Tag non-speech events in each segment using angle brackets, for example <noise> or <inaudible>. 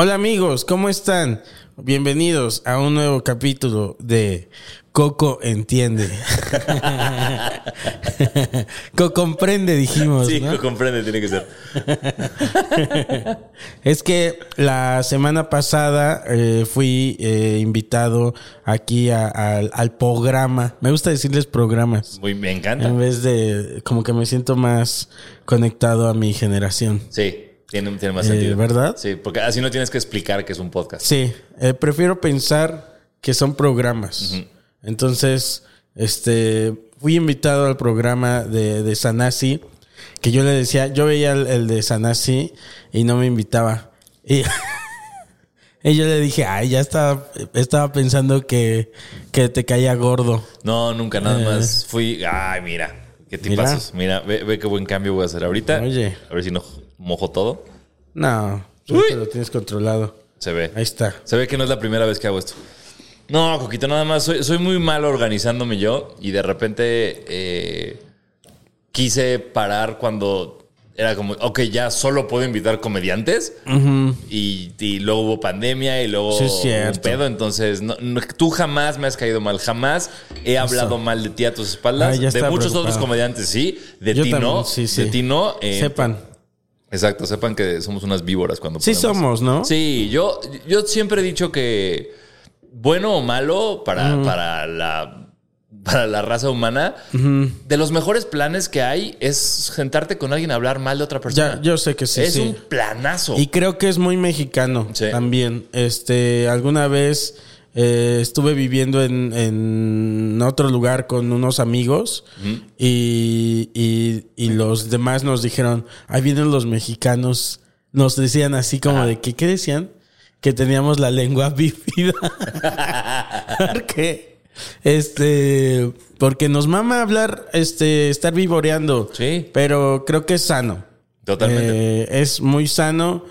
Hola amigos, ¿cómo están? Bienvenidos a un nuevo capítulo de Coco Entiende. <laughs> Coco Comprende, dijimos. Sí, ¿no? comprende, tiene que ser. <laughs> Es que la semana pasada eh, fui eh, invitado aquí a- al programa. Me gusta decirles programas. Muy, me encanta. En vez de, como que me siento más conectado a mi generación. Sí, tiene, tiene más Eh, sentido. ¿verdad? Sí, porque así no tienes que explicar que es un podcast. Sí, eh, prefiero pensar que son programas. Entonces, este, fui invitado al programa de, de Sanasi, que yo le decía, yo veía el, el de Sanasi y no me invitaba. Y, <laughs> y yo le dije, ay, ya estaba, estaba pensando que, que te caía gordo. No, nunca, nada más. Fui. Ay, mira. Qué tipazos. Mira, ve, ve qué buen cambio voy a hacer ahorita. Oye. A ver si no mojo todo. No, tú te lo tienes controlado. Se ve. Ahí está. Se ve que no es la primera vez que hago esto. No, Coquito, nada más. Soy, soy muy mal organizándome yo y de repente eh, quise parar cuando era como, ok, ya solo puedo invitar comediantes y, y luego hubo pandemia y luego Sí, un pedo. Entonces, no- no- tú jamás me has caído mal, jamás he hablado mal de ti a tus espaldas. Ay, ya de muchos preocupado. otros comediantes, sí. De Yo ti también, no. sí, sí. De ti no. eh, Sepan. Exacto, sepan que somos unas víboras cuando Sí podemos. somos, ¿no? Sí, yo, yo siempre he dicho que bueno o malo para, para la para la raza humana, de los mejores planes que hay es sentarte con alguien a hablar mal de otra persona. Ya, yo sé que sí. es sí. un planazo. Y creo que es muy mexicano Sí. también. Este, alguna vez eh, estuve viviendo en, en otro lugar con unos amigos y, y- y los demás nos dijeron, ahí vienen los mexicanos. Nos decían así como de que, ¿qué decían? Que teníamos la lengua <laughs> bífida. porque, este, porque nos mama hablar, este, estar vivoreando. Sí. Pero creo que es sano. Totalmente. Eh, es muy sano.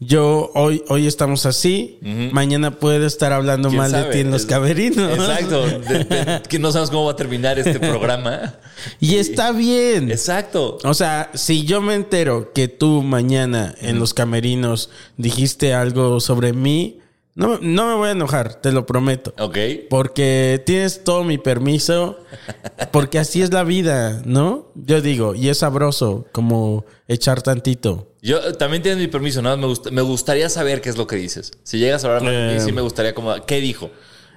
Yo hoy, hoy estamos así. Mañana puedo estar hablando ¿Quién mal de ti en los Es- caberinos. Exacto. <laughs> De- de- que no sabemos cómo va a terminar este programa. Y está bien. Exacto. O sea, si yo me entero que tú mañana en los camerinos dijiste algo sobre mí, no, no me voy a enojar, te lo prometo. Ok. Porque tienes todo mi permiso, porque así es la vida, ¿no? Yo digo, y es sabroso como echar tantito. Yo también tienes mi permiso, ¿no? Me, gust- me gustaría saber qué es lo que dices. Si llegas a hablar Eh. sí me gustaría como, ¿qué dijo?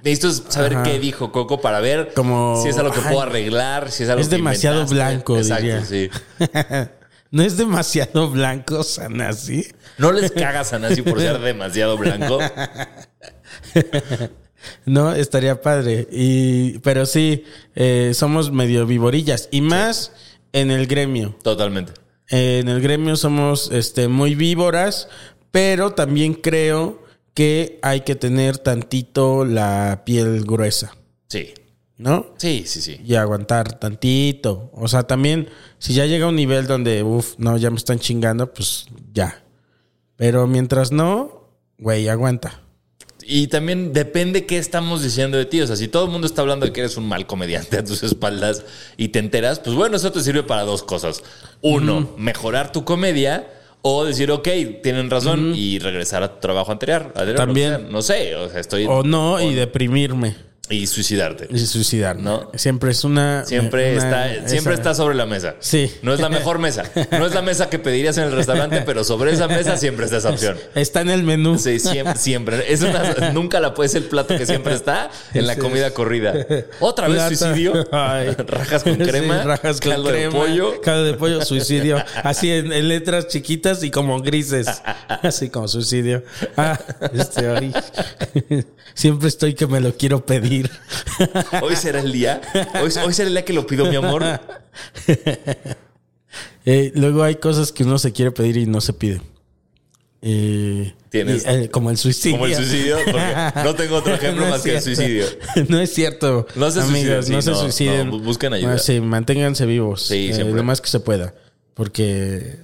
Necesito saber Ajá. qué dijo Coco para ver Como, si es algo que ay, puedo arreglar, si es algo es que demasiado inventaste. blanco, Exacto, diría. sí. <laughs> no es demasiado blanco, Sanasi. No les cagas a Nancy por ser demasiado blanco. <laughs> No, estaría padre. Y, pero sí, eh, somos medio vivorillas. Y más en el gremio. Totalmente. Eh, en el gremio somos este, muy víboras, pero también creo que hay que tener tantito la piel gruesa, Sí. ¿No? Sí, sí, sí. Y aguantar tantito. O sea, también, si ya llega a un nivel donde, uff, no, ya me están chingando, pues ya. Pero mientras no, güey, aguanta. y también depende qué estamos diciendo de ti. O sea, si todo el mundo está hablando de que eres un mal comediante a tus espaldas y te enteras, pues bueno, eso te sirve para dos cosas. Uno, mejorar tu comedia. O decir, ok, tienen razón y regresar a tu trabajo anterior. También. sea. No sé, o sea, estoy... O no, o- y deprimirme. Y suicidarte. Y suicidar. No. Siempre es una. Siempre, una- está, siempre está sobre la mesa. Sí. No es la mejor mesa. No es la mesa que pedirías en el restaurante, pero sobre esa mesa siempre está esa opción. Está en el menú. Sí, siempre. siempre. Es una, nunca la puedes el plato que siempre está en la comida corrida. Otra vez suicidio. Ay. Rajas con crema. Sí, rajas con caldo crema. de pollo. Caldo de pollo, suicidio. Así en, en letras chiquitas y como grises. Así como suicidio. Ah, este hoy. Siempre estoy que me lo quiero pedir. Hoy será el día. Hoy, hoy será el día que lo pido, mi amor. <laughs> Eh, luego hay cosas que uno se quiere pedir y no se pide. Eh, Tienes- y, eh, como el suicidio. Como el suicidio, porque <laughs> no tengo otro ejemplo No más que el suicidio. <laughs> No es cierto. No se amigos, suiciden, no sí, se suiciden. no, busquen ayuda. Sí, manténganse vivos. Sí, eh, lo más que se pueda. Porque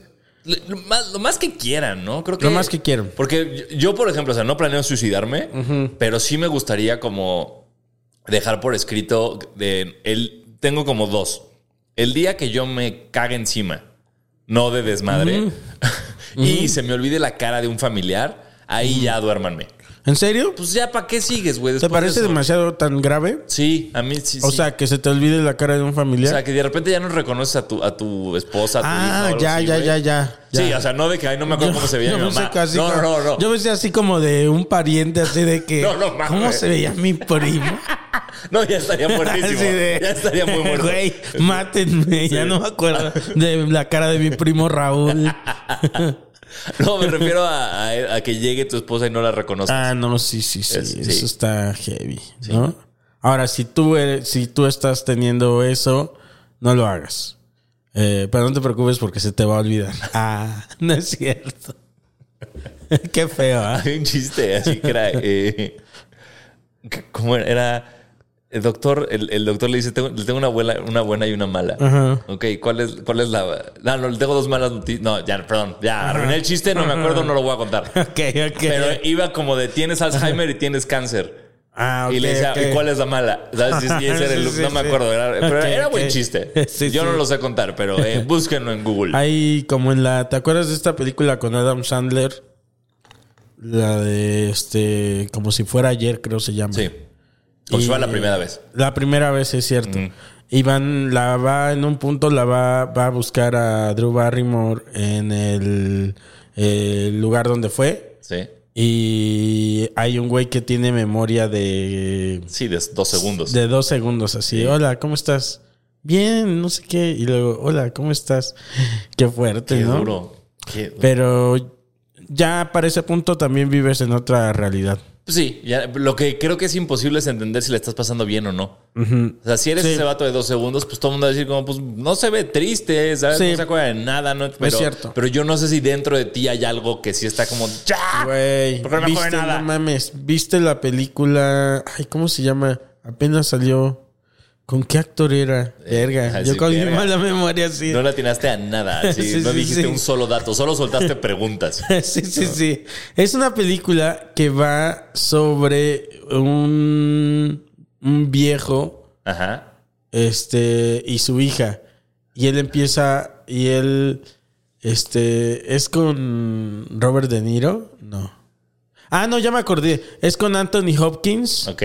Lo, más, lo más que quieran, ¿no? Creo que. Lo más que quieran. Porque yo, yo, por ejemplo, o sea, no planeo suicidarme, pero sí me gustaría como dejar por escrito de el tengo como dos. El día que yo me cague encima, no de desmadre, <laughs> y se me olvide la cara de un familiar, ahí ya duérmanme. ¿En serio? Pues ya, ¿para qué sigues, güey? ¿Te de parece demasiado tan grave? Sí, a mí sí. O sí. sea, que se te olvide la cara de un O familiar. sea, que de repente ya no reconoces a tu, a tu esposa, a tu o ah, ya, así, ya, ya, ya, Sí, o sea, no de que ay, no me acuerdo cómo se veía <laughs> mi mamá. así no, como- no, no. Yo pensé así como de un pariente así de que. <laughs> No, no mames. ¿Cómo se veía mi primo? <laughs> No, ya estaría muertísimo. Así de- Ya estaría muy muerto. Güey, mátenme. Ya no me acuerdo de la cara de mi primo Raúl. <laughs> No, me refiero a, a- a que llegue tu esposa y no la reconozcas. Ah, no, sí, sí, sí. Es- sí. Eso está heavy, ¿no? Ahora, si tú, eres- si tú estás teniendo eso, no lo hagas. Eh, pero no te preocupes porque se te va a olvidar. <laughs> Ah, no es cierto. Qué feo. Hay un chiste así que era. eh, que- ¿Cómo era? Era. El doctor, el, el doctor le dice: tengo, le tengo una, buena, una buena y una mala. Ajá. Ok, ¿cuál es, ¿cuál es la.? No, no, le tengo dos malas noticias. No, ya, perdón. Ya, arruiné el chiste, no me acuerdo, no lo voy a contar. <laughs> Ok, ok. Pero iba como de: tienes Alzheimer y tienes cáncer. ah, ok, y le decía. ¿y cuál es la mala? ¿Sabes? Y ese era <laughs> el- Sí, sí, no me acuerdo, era- pero era buen chiste. <laughs> Sí, Yo no lo sé contar, pero eh, búsquenlo en Google. Hay como en la. ¿Te acuerdas de esta película con Adam Sandler? La de este. Como si fuera ayer, creo se llama. Sí. Y- fuera la primera vez. La primera vez es cierto. Y van, la va en un punto, la va, va a buscar a Drew Barrymore en el, eh, lugar donde fue. Sí. Y hay un güey que tiene memoria de, Sí, de dos segundos. de dos segundos, así. Sí. Hola, ¿cómo estás? Bien, no sé qué. Y luego, hola, ¿cómo estás? <laughs> Qué fuerte, Qué ¿no? duro. Qué- Pero ya para ese punto también vives en otra realidad. Pues sí, ya, lo que creo que es imposible es entender si le estás pasando bien o no. O sea, si eres Sí. ese vato de dos segundos, pues todo el mundo va a decir como, pues no se ve triste, ¿sabes? Sí. No se acuerda de nada, ¿no? Pero, cierto. Pero yo no sé si dentro de ti hay algo que sí está como, ¡ya! Güey, no mames, viste la película, ay, ¿cómo se llama? Apenas salió. ¿Con qué actor era? Verga, yo mi verga. mala memoria sí. No le atinaste a nada, <laughs> así, Sí, no sí, dijiste sí. un solo dato, solo soltaste preguntas. <laughs> sí, sí, sí. Es una película que va sobre un, un viejo Ajá. este y su hija y él empieza y él este es con Robert De Niro, no. Ah, no, ya me acordé. Es con Anthony Hopkins. Ok.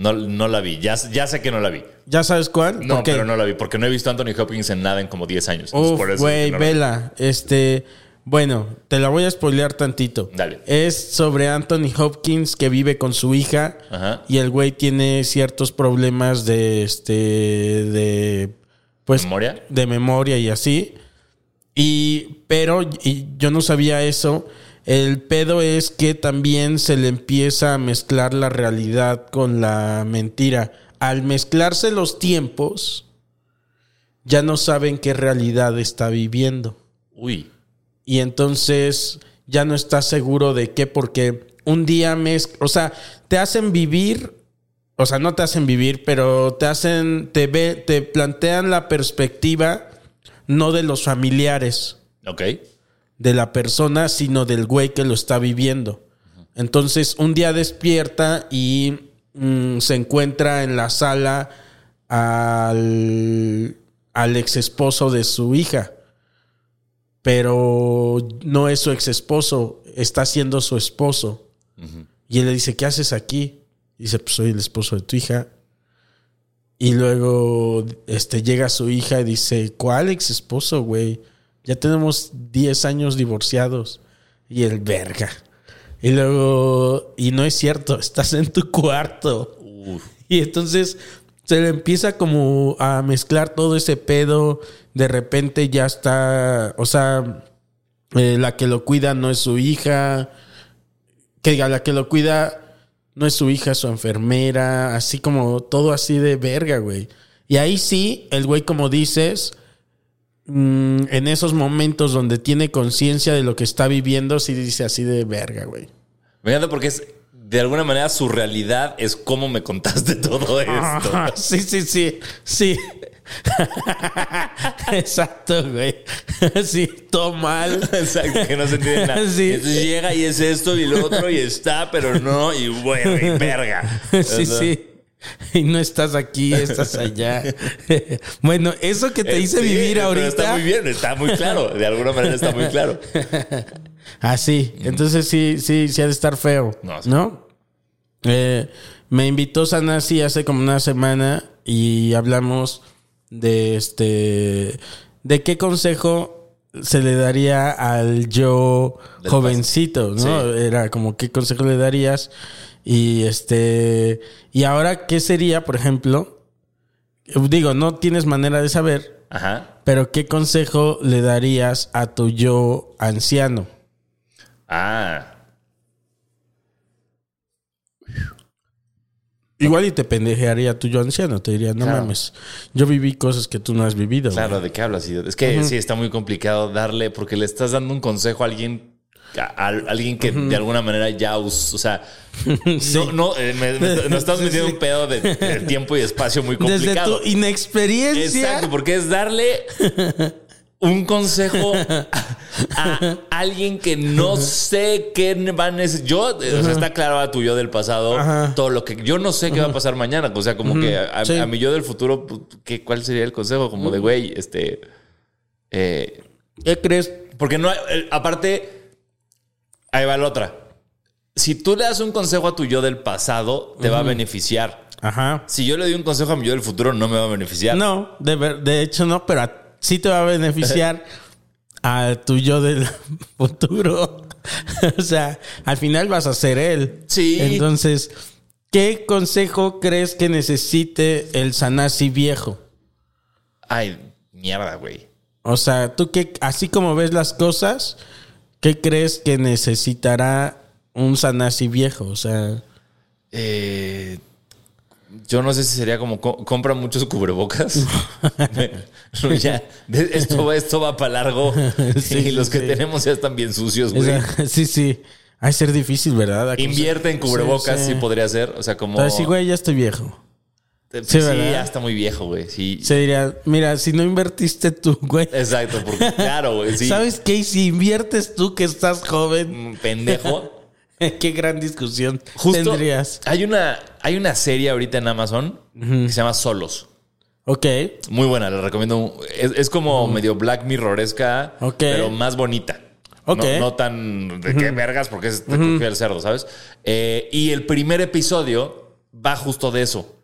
No, no la vi, ya, ya sé que no la vi. ¿Ya sabes cuál? No, pero no la vi, porque no he visto a Anthony Hopkins en nada en como 10 años. Güey, no vela. Este, bueno, te la voy a spoilear tantito. Dale. Es sobre Anthony Hopkins que vive con su hija Ajá. y el güey tiene ciertos problemas de este, de, pues, ¿Memoria? de memoria y así. Y, pero, y yo no sabía eso. El pedo es que también se le empieza a mezclar la realidad con la mentira. Al mezclarse los tiempos, ya no saben qué realidad está viviendo. Uy. Y entonces ya no estás seguro de qué, porque un día mez, o sea, te hacen vivir, o sea, no te hacen vivir, pero te hacen, te ve, te plantean la perspectiva no de los familiares Ok. De la persona, sino del güey que lo está viviendo. Entonces, un día despierta y mm, se encuentra en la sala al, ex esposo de su hija. Pero no es su ex esposo, está siendo su esposo. Y él le dice, ¿qué haces aquí? dice, pues soy el esposo de tu hija. Y luego este, llega su hija y dice, ¿cuál ex esposo, güey? Ya tenemos 10 años divorciados. Y el verga. Y luego, y no es cierto, estás en tu cuarto. Y entonces se le empieza como a mezclar todo ese pedo. De repente ya está, o sea, eh, la que lo cuida no es su hija. Que diga, la que lo cuida no es su hija, es su enfermera. Así como todo así de verga, güey. Y ahí sí, el güey, como dices, mm, en esos momentos donde tiene conciencia de lo que está viviendo, sí dice así de verga, güey. Me encanta porque es, de alguna manera, su realidad es cómo me contaste <laughs> todo esto. Sí, sí, sí, sí. <laughs> Exacto, güey. <laughs> Sí, todo mal. Exacto, que no se entiende nada. Sí. Entonces llega y es esto y lo otro y está, pero no, y bueno, y verga. Sí, sí. <laughs> Y no estás aquí, estás allá. <laughs> Bueno, eso que te Eh, hice sí, vivir ahorita. Está muy bien, está muy claro. De alguna manera está muy claro. <laughs> Ah, sí. Entonces sí, sí, sí ha de estar feo. No. Eh, me invitó Sanasi hace como una semana y hablamos de este. de qué consejo se le daría al yo Del jovencito, ¿no? Sí. Era como qué consejo le darías. Y este. Y ahora, ¿qué sería, por ejemplo? Digo, no tienes manera de saber, Ajá. pero ¿qué consejo le darías a tu yo anciano? Ah. Igual y te pendejearía tu yo anciano, te diría, no Claro. mames, yo viví cosas que tú no has vivido. Claro, güey". ¿de qué hablas? Es que sí, está muy complicado darle, porque le estás dando un consejo a alguien, a, a alguien que de alguna manera ya, us- o sea, <laughs> no, no, eh, me, <laughs> estás metiendo un pedo de, de tiempo y espacio muy Desde complicado. tu inexperiencia. Exacto, porque es darle <laughs> un consejo a, a alguien que no sé qué va a necesitar. Yo, o sea, está claro a tu yo del pasado, Ajá. todo lo que yo no sé qué va a pasar mañana. O sea, como que a, Sí. a mi yo del futuro, pues, ¿qué, ¿cuál sería el consejo? Como de, güey, este. eh, ¿Qué crees? porque no hay- eh, aparte, ahí va la otra. Si tú le das un consejo a tu yo del pasado, te va a beneficiar. Ajá. Si yo le doy un consejo a mi yo del futuro, no me va a beneficiar. No, de, ver- de hecho no, pero a- sí te va a beneficiar <laughs> a tu yo del <laughs> futuro. <laughs> o sea, al final vas a ser él. Sí. Entonces, ¿qué consejo crees que necesite el Sanasi viejo? Ay, mierda, güey. O sea, tú que así como ves las cosas, ¿qué crees que necesitará un Sanasi viejo? O sea, Eh, yo no sé si sería como co- compra muchos cubrebocas. <laughs> <laughs> Ya, esto, va- esto va para largo. <laughs> Sí, y los sí, que sí. tenemos ya están bien sucios, o güey. sea, sí, sí. Ha ser difícil, ¿verdad? Invierte en cubrebocas, sí, podría ser. O sea, como. Entonces, sí, güey, ya estoy viejo. Sí, sí, ya está muy viejo, güey. Sí. Se diría, mira, si no invertiste tú, <laughs> güey. Exacto, porque claro, güey. Sí. ¿Sabes qué? Si inviertes tú que estás joven, Mm, Pendejo. <laughs> qué gran discusión Justo tendrías. hay una, hay una serie ahorita en Amazon que se llama Solos. Ok, Muy buena, la recomiendo. Es, es como medio Black Mirroresca, Ok. pero más bonita. Ok. No, no tan de qué vergas, porque es te el cerdo, ¿sabes? Eh, y el primer episodio va justo de eso.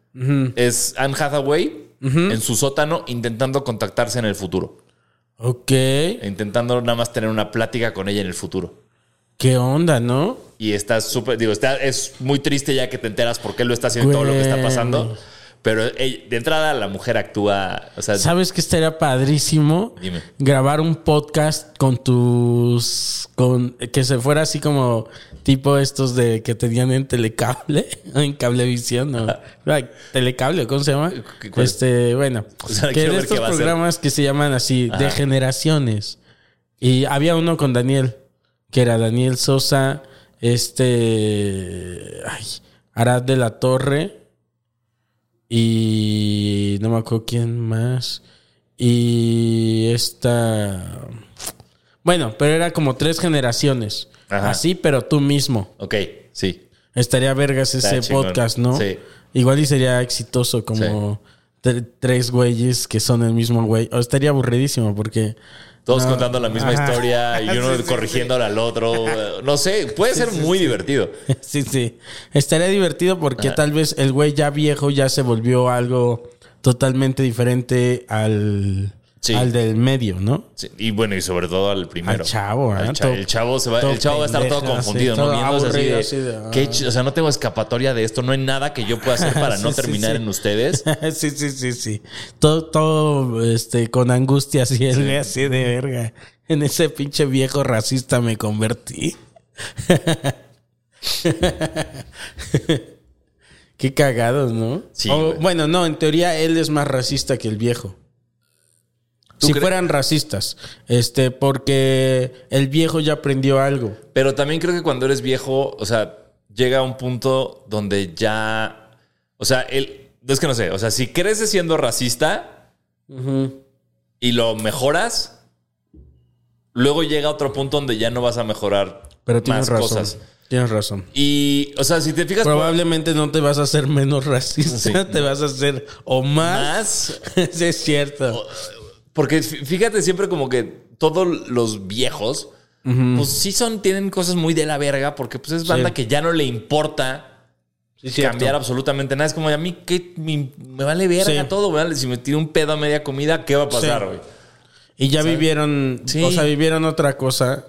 Es Anne Hathaway en su sótano intentando contactarse en el futuro. ok. Intentando nada más tener una plática con ella en el futuro. ¿Qué onda, no? Y está súper, digo, está, es muy triste ya que te enteras por qué lo está haciendo y todo lo que está pasando. Pero de entrada la mujer actúa, o sea, ¿Sabes que estaría padrísimo? Dime. Grabar un podcast con tus. con Que se fuera así como tipo estos de que tenían en telecable, <laughs> en cablevisión, ¿no? Ay, telecable, ¿cómo se llama? Este, bueno, <laughs> O sea, que de estos programas que se llaman así, de generaciones. Y había uno con Daniel, que era Daniel Sosa, este. Ay, Arad de la Torre. Y no me acuerdo quién más. Y esta. Bueno, pero era como tres generaciones. Ajá. Así, pero tú mismo. Ok, sí. Estaría vergas ese Está chingón. podcast, ¿no? Sí. Igual y sería exitoso como tre- tres güeyes que son el mismo güey. O estaría aburridísimo porque... Todos No. contando la misma Ajá. historia y <laughs> uno Sí, al otro. No sé, puede ser muy divertido. <laughs> Sí, sí. Estaría divertido porque tal vez el güey ya viejo ya se volvió algo totalmente diferente al, Sí. al del medio, ¿no? Sí, Y bueno, y sobre todo al primero. Al chavo, ¿eh? Al cha- el chavo se va, el chavo va a estar todo confundido, sí, ¿no? Viéndose así de, así de, ah. ¿qué ch- o sea, no tengo escapatoria de esto, no hay nada que yo pueda hacer <laughs> para no terminar en ustedes. <laughs> sí, sí, sí, sí. Todo, todo este, con angustia así, <laughs> así de verga. En ese pinche viejo racista me convertí. Qué cagados, ¿no? Sí, O, bueno, no, en teoría él es más racista que el viejo. ¿Tú Si fueran racistas. Este, porque el viejo ya aprendió algo. Pero también creo que cuando eres viejo, o sea, llega a un punto donde ya. O sea, él. Es que no sé, o sea, si creces siendo racista y lo mejoras, luego llega otro punto donde ya no vas a mejorar Pero tienes más razón. cosas. Tienes razón. Y, o sea, si te fijas. Probablemente no te vas a hacer menos racista, Sí. <laughs> te vas a hacer o más. más <laughs> sí, es cierto. Porque fí- fíjate siempre como que todos los viejos, pues sí son, tienen cosas muy de la verga, porque pues es banda Sí. que ya no le importa Sí, es cierto. cambiar absolutamente nada. Es como a mí que me, me vale verga Sí. todo. Si me tiro un pedo a media comida, ¿qué va a pasar, Sí. Y ya vivieron, o sea, vivieron otra cosa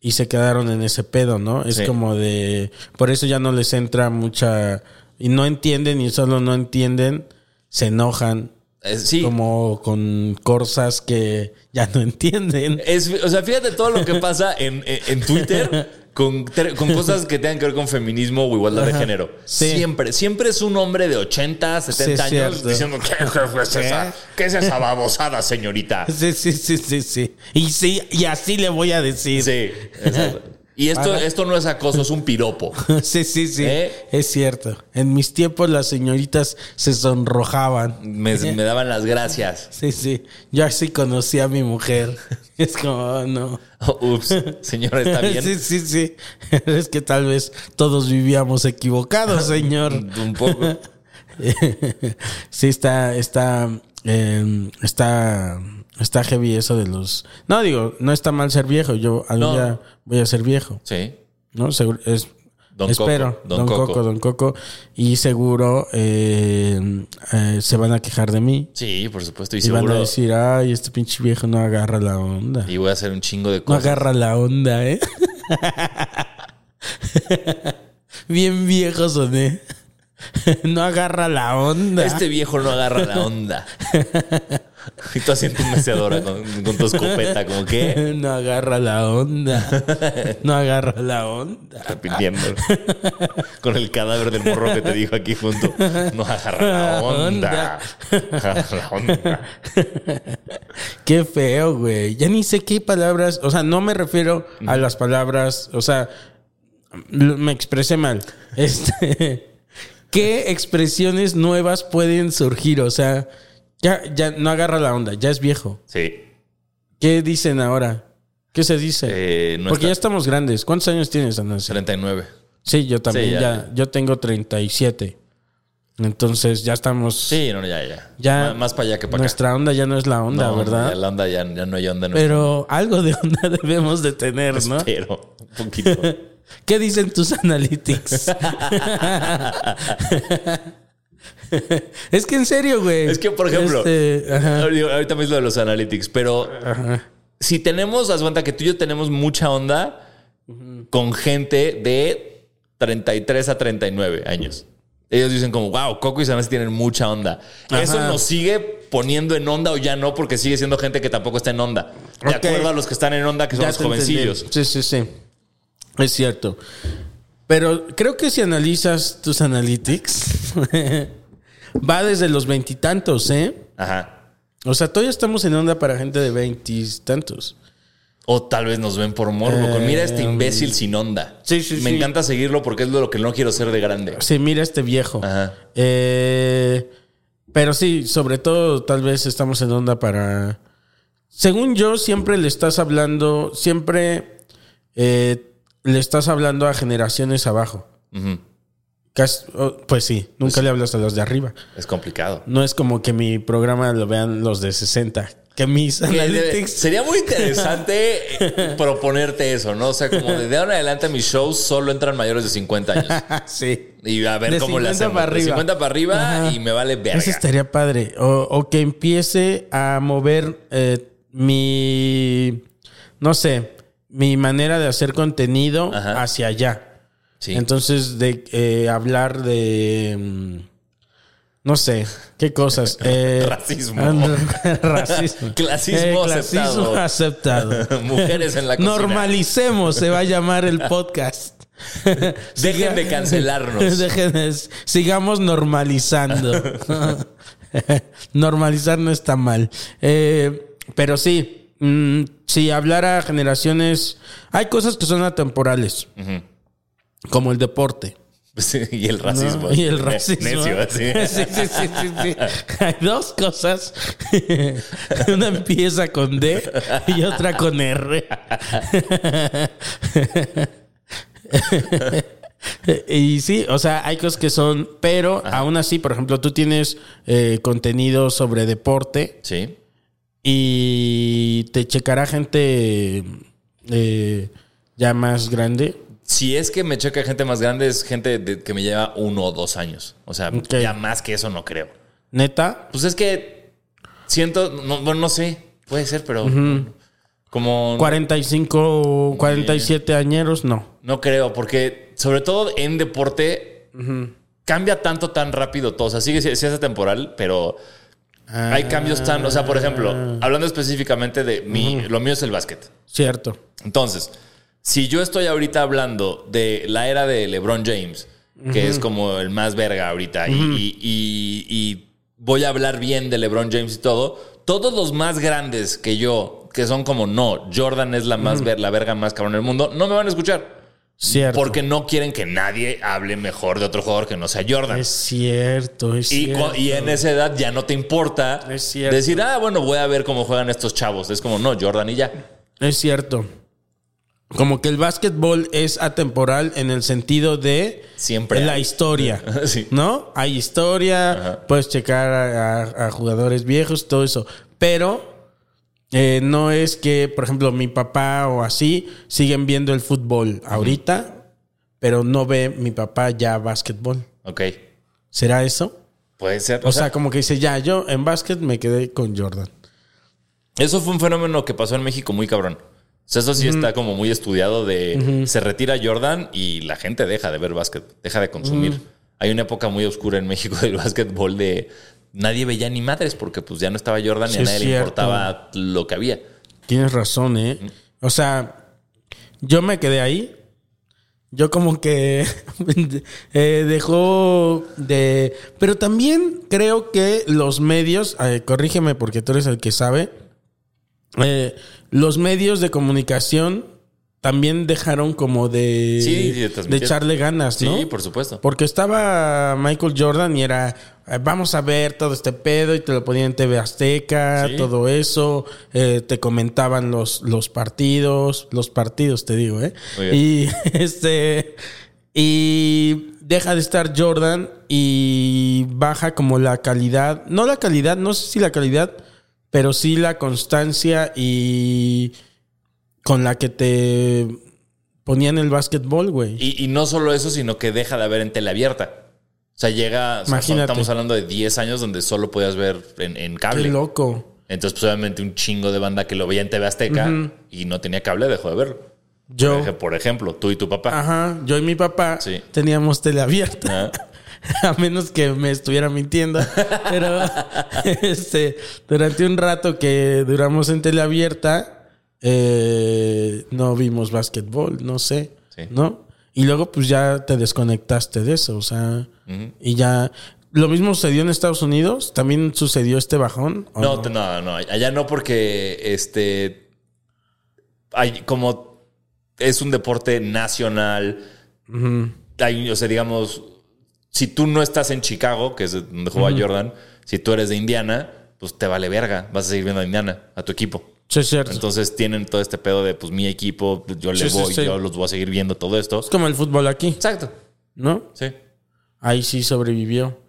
y se quedaron en ese pedo, ¿no? Es como de, por eso ya no les entra mucha, y no entienden y solo no entienden, se enojan, Eh, sí. como con cosas que ya no <laughs> entienden. Es, o sea, fíjate todo lo que pasa en, en- en Twitter con, con cosas que tengan que ver con feminismo o igualdad de género. Sí. Siempre, siempre es un hombre de 80, 70 Sí, es años cierto. diciendo, ¿qué, qué es esa, ¿qué es esa babosada, señorita? Sí, sí, sí, sí, sí. Y sí, y así le voy a decir. Sí. exacto. Y esto, esto no es acoso, es un piropo. <laughs> Sí, sí, sí. ¿Eh? Es cierto. En mis tiempos las señoritas se sonrojaban. Me, me <laughs> daban las gracias. Sí, sí. Yo así conocí a mi mujer. <laughs> Es como, oh, no. Oh, ups, señora, ¿está bien? Sí, sí, sí. Es que tal vez todos vivíamos equivocados, señor. Un poco. Sí, está, está, eh, está, está heavy eso de los. No, digo, no está mal ser viejo. Yo algún No. día voy a ser viejo. Sí. ¿no? Seguro, es, Don espero. Coco, Don, Don Coco. Coco. Don Coco. Y seguro eh, eh, se van a quejar de mí. Sí, por supuesto. Y Y van a decir, ay, este pinche viejo no agarra la onda. Y voy a hacer un chingo de No cosas. agarra la onda, ¿eh? <laughs> Bien viejo soné. <laughs> No agarra la onda. Este viejo no agarra la <laughs> onda. <laughs> Y tú haciendo tu mecedora con, con tu escopeta, como que <laughs> No agarra la onda. No agarra la onda. repitiendo. Con el cadáver del morro que te dijo aquí junto. No agarra la <laughs> onda. Agarra la onda. Qué feo, güey. Ya ni sé qué palabras. O sea, no me refiero a las palabras. O sea, me expresé mal. Este. ¿Qué expresiones nuevas pueden surgir? O sea, ya, ya no agarra la onda, ya es viejo. Sí. ¿Qué dicen ahora? ¿Qué se dice? Eh, no Porque ya estamos grandes. ¿Cuántos años tienes, Anasio? 39. Sí, yo también. Sí, ya. ya. Yo tengo 37. Entonces ya estamos. Sí, no, ya, ya. Ya. Má- Más para allá que para acá. Nuestra onda ya no es la onda, No, ¿verdad? ya la onda ya, ya no hay onda. en Pero algo de onda <laughs> debemos de tener, ¿no? Espero. Un poquito. <laughs> ¿Qué dicen tus analytics? <laughs> <laughs> es que en serio, güey. Es que, por ejemplo, Este, ahorita lo de los analytics, pero si tenemos, haz cuenta que tú y yo tenemos mucha onda con gente de 33 a 39 años. Ellos dicen como, wow, Coco y Sanasi tienen mucha onda. Eso nos sigue poniendo en onda o ya no, porque sigue siendo gente que tampoco está en onda. De acuerdo a los que están en onda, que son Ya los entendí. jovencillos. Sí, sí, sí. Es cierto. Pero creo que si analizas tus analytics, <laughs> va desde los veintitantos, ¿eh? Ajá. O sea, todavía estamos en onda para gente de veintitantos. O tal vez nos ven por morbo. con, Mira este imbécil sin onda. Eh, sí, sí, Me sí. encanta seguirlo porque es lo que no quiero ser de grande. Sí, mira este viejo. Ajá. Eh, pero sí, sobre todo tal vez estamos en onda para según yo, siempre le estás hablando, siempre eh, le estás hablando a generaciones abajo. Ujú. Oh, Pues sí, nunca le hablas a los de arriba. Es complicado. No es como que mi programa lo vean los de 60. Que mis Que debe- sería muy interesante <laughs> proponerte eso, ¿no? O sea, como de ahora en adelante mis shows solo entran mayores de 50 años. <laughs> sí. Y a ver De cómo le 50 hacemos. para De arriba. 50 para arriba Ajá. y me vale verga. Eso estaría padre. O, o que empiece a mover eh, mi. No sé. Mi manera de hacer contenido Ajá. hacia allá. Sí. Entonces, de eh, hablar de. mm, No sé, qué cosas. <laughs> Eh, Racismo. <laughs> racismo. <laughs> Clasismo clasismo aceptado. Mujeres en la cocina. Normalicemos, se va a llamar el podcast. Dejen de cancelarnos. Dejen de- sigamos normalizando. Normalizar no está mal. Eh, pero sí, mm, si hablara a generaciones, hay cosas que son atemporales, como el deporte. Sí, y el racismo. ¿no? Y el racismo. Necio, así. <laughs> Sí, sí, sí, sí, sí. Hay dos cosas. <laughs> Una empieza con D y otra con R. <laughs> Y sí, o sea, hay cosas que son, pero aún así, por ejemplo, tú tienes eh, contenido sobre deporte Sí. y te checará gente eh, ya más grande. Si es que me checa gente más grande, es gente de- que me lleva uno o dos años. O sea, ya más que eso no creo. Neta, Pues es que siento, no, bueno, no sé, puede ser, pero como 45, 47 añeros, no. no creo, porque sobre todo en deporte cambia tanto tan rápido todo. O sea, sigue si es temporal, pero hay cambios tan, o sea, por ejemplo, hablando específicamente de mi, lo mío es el básquet. Cierto. Entonces, si yo estoy ahorita hablando de la era de LeBron James, que es como el más verga ahorita, y, y- y- y voy a hablar bien de LeBron James y todo, todos los más grandes que yo, que son como no, Jordan es la más ver- la verga más cabrón del mundo, no me van a escuchar. Cierto. Porque no quieren que nadie hable mejor de otro jugador que no sea Jordan. Es cierto, es Y, cierto. y en esa edad ya no te importa Es decir, ah, bueno, voy a ver cómo juegan estos chavos. Es como, no, Jordan y ya. Es cierto. Como que el básquetbol es atemporal en el sentido de Siempre la hay. historia. <laughs> Sí. ¿No? Hay historia, puedes checar a, a- a jugadores viejos, todo eso. Pero eh, no es que, por ejemplo, mi papá o así siguen viendo el fútbol ahorita, pero no ve mi papá ya básquetbol. Ok. ¿Será eso? Puede ser. O, sea, como que dice, ya, yo en básquet me quedé con Jordan. Eso fue un fenómeno que pasó en México muy cabrón. O sea, eso sí está como muy estudiado de se retira Jordan y la gente deja de ver básquet, deja de consumir. Hay una época muy oscura en México <laughs> del básquetbol de nadie veía ni madres porque pues ya no estaba Jordan Sí, y a nadie le importaba lo que había. Tienes razón, ¿eh? O sea, yo me quedé ahí. Yo como que <laughs> eh, dejó de... Pero también creo que los medios, eh, corrígeme porque tú eres el que sabe, eh, los medios de comunicación también dejaron como de, Sí, de echarle ganas, ¿no? Sí, por supuesto. Porque estaba Michael Jordan y era, vamos a ver todo este pedo y te lo ponían en TV Azteca, Sí. todo eso, eh, te comentaban los, los partidos, los partidos te digo, ¿eh? Y <laughs> este, y deja de estar Jordan y baja como la calidad, no la calidad, no sé si la calidad, pero sí la constancia y con la que te ponían el básquetbol, güey. Y, y no solo eso, sino que deja de haber en tele abierta. O sea, llega. o sea, estamos hablando de 10 años donde solo podías ver en, en Qué cable. loco. Entonces, pues obviamente un chingo de banda que lo veía en TV Azteca y no tenía cable dejó de verlo. Yo. Por ej- Por ejemplo, tú y tu papá. Ajá, yo y mi papá Sí. teníamos tele abierta. Ah. <laughs> <laughs> A menos que me estuviera mintiendo. <laughs> Pero este, durante un rato que duramos en tele abierta, eh, no vimos básquetbol, no sé. Sí. ¿No? Y luego, pues ya te desconectaste de eso. O sea, y ya. Lo mismo sucedió en Estados Unidos. También sucedió este bajón. ¿o No, no, no, allá no porque este hay como es un deporte nacional. Hay, o sea, digamos, si tú no estás en Chicago, que es donde juega Jordan, si tú eres de Indiana, pues te vale verga, vas a seguir viendo a Indiana, a tu equipo. Sí, es cierto. Entonces tienen todo este pedo de, pues, mi equipo, yo le sí, voy, sí. yo los voy a seguir viendo todo esto. es como el fútbol aquí, Exacto. ¿no? Sí. Ahí sí sobrevivió.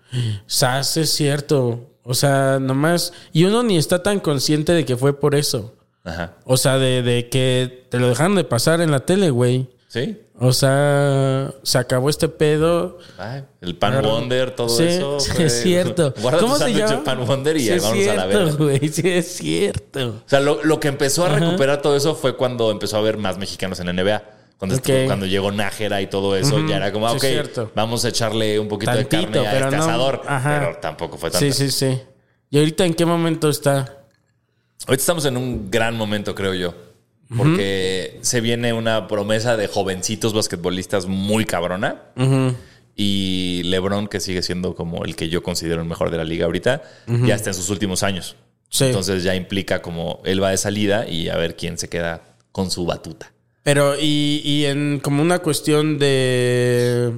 Sas es cierto. O sea, nomás. Y uno ni está tan consciente de que fue por eso. Ajá. O sea, de, de que te lo dejaron de pasar en la tele, güey. Sí. O sea, se acabó este pedo. Ay, el Pan. Wonder, todo Sí, eso. sí, es cierto. <laughs> Guarda ¿Cómo tu se llama? Pan Wonder y Sí, vámonos a la verga. Sí, es cierto. O sea, lo, lo que empezó a recuperar todo eso fue cuando empezó a haber más mexicanos en la NBA. Cuando, cuando llegó Nájera y todo eso, ya era como, ah, ok, vamos a echarle un poquito Tantito, de carne a pero este no. asador. Ajá. Pero tampoco fue tanto. Sí, sí, sí. ¿Y ahorita en qué momento está? Ahorita estamos en un gran momento, creo yo. Porque se viene una promesa de jovencitos basquetbolistas muy cabrona. Y LeBron, que sigue siendo como el que yo considero el mejor de la liga ahorita, ya está en sus últimos años. Sí. Entonces ya implica como él va de salida y a ver quién se queda con su batuta. Pero, y, y en como una cuestión de.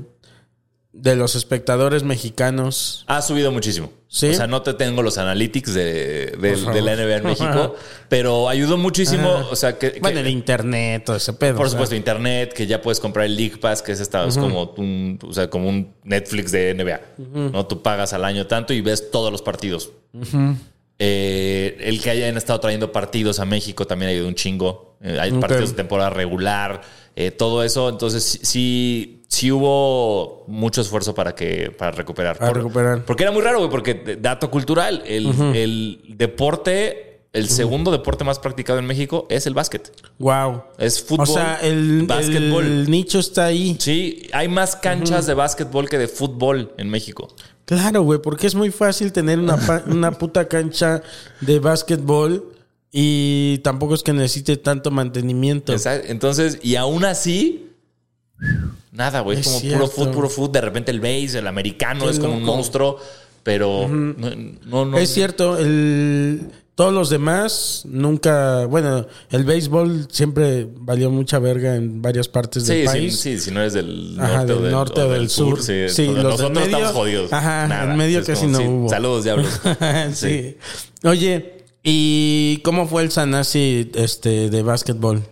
De los espectadores mexicanos. Ha subido muchísimo. ¿Sí? O sea, no te tengo los analytics de, de- la NBA en México, <laughs> pero ayudó muchísimo. O sea, que, que- Bueno, el internet, todo ese pedo. por supuesto, internet, que ya puedes comprar el League Pass, que es, esta, es como, un, o sea, como un Netflix de NBA. ¿no? Tú pagas al año tanto y ves todos los partidos. Eh, el que hayan estado trayendo partidos a México también ayudó un chingo. Eh, hay partidos de temporada regular, eh, todo eso. Entonces, sí- sí, hubo mucho esfuerzo para que para recuperar. Para recuperar. Porque era muy raro, güey, porque dato cultural, el, el deporte, el segundo deporte más practicado en México es el básquet. Wow. Es fútbol, O sea, el, básquetbol. el nicho está ahí. Sí, hay más canchas de básquetbol que de fútbol en México. Claro, güey, porque es muy fácil tener una, <laughs> una puta cancha de básquetbol y tampoco es que necesite tanto mantenimiento. Exacto. Entonces, y aún así, nada, güey. Es como cierto. puro fútbol, puro fútbol. De repente el base, el americano Qué es como un monstruo, pero no, no, no- Es cierto, el, todos los demás nunca, bueno, el béisbol siempre valió mucha verga en varias partes del Sí, sí, país. sí, si no eres del norte, Ajá, o, del norte o del sur. sí, Sí, todos- los nosotros medio- estamos jodidos. Ajá, Nada. en medio casi como, no sí, hubo. Saludos, diablos. <laughs> sí. Oye, ¿y cómo fue el Sanasi este, de básquetbol?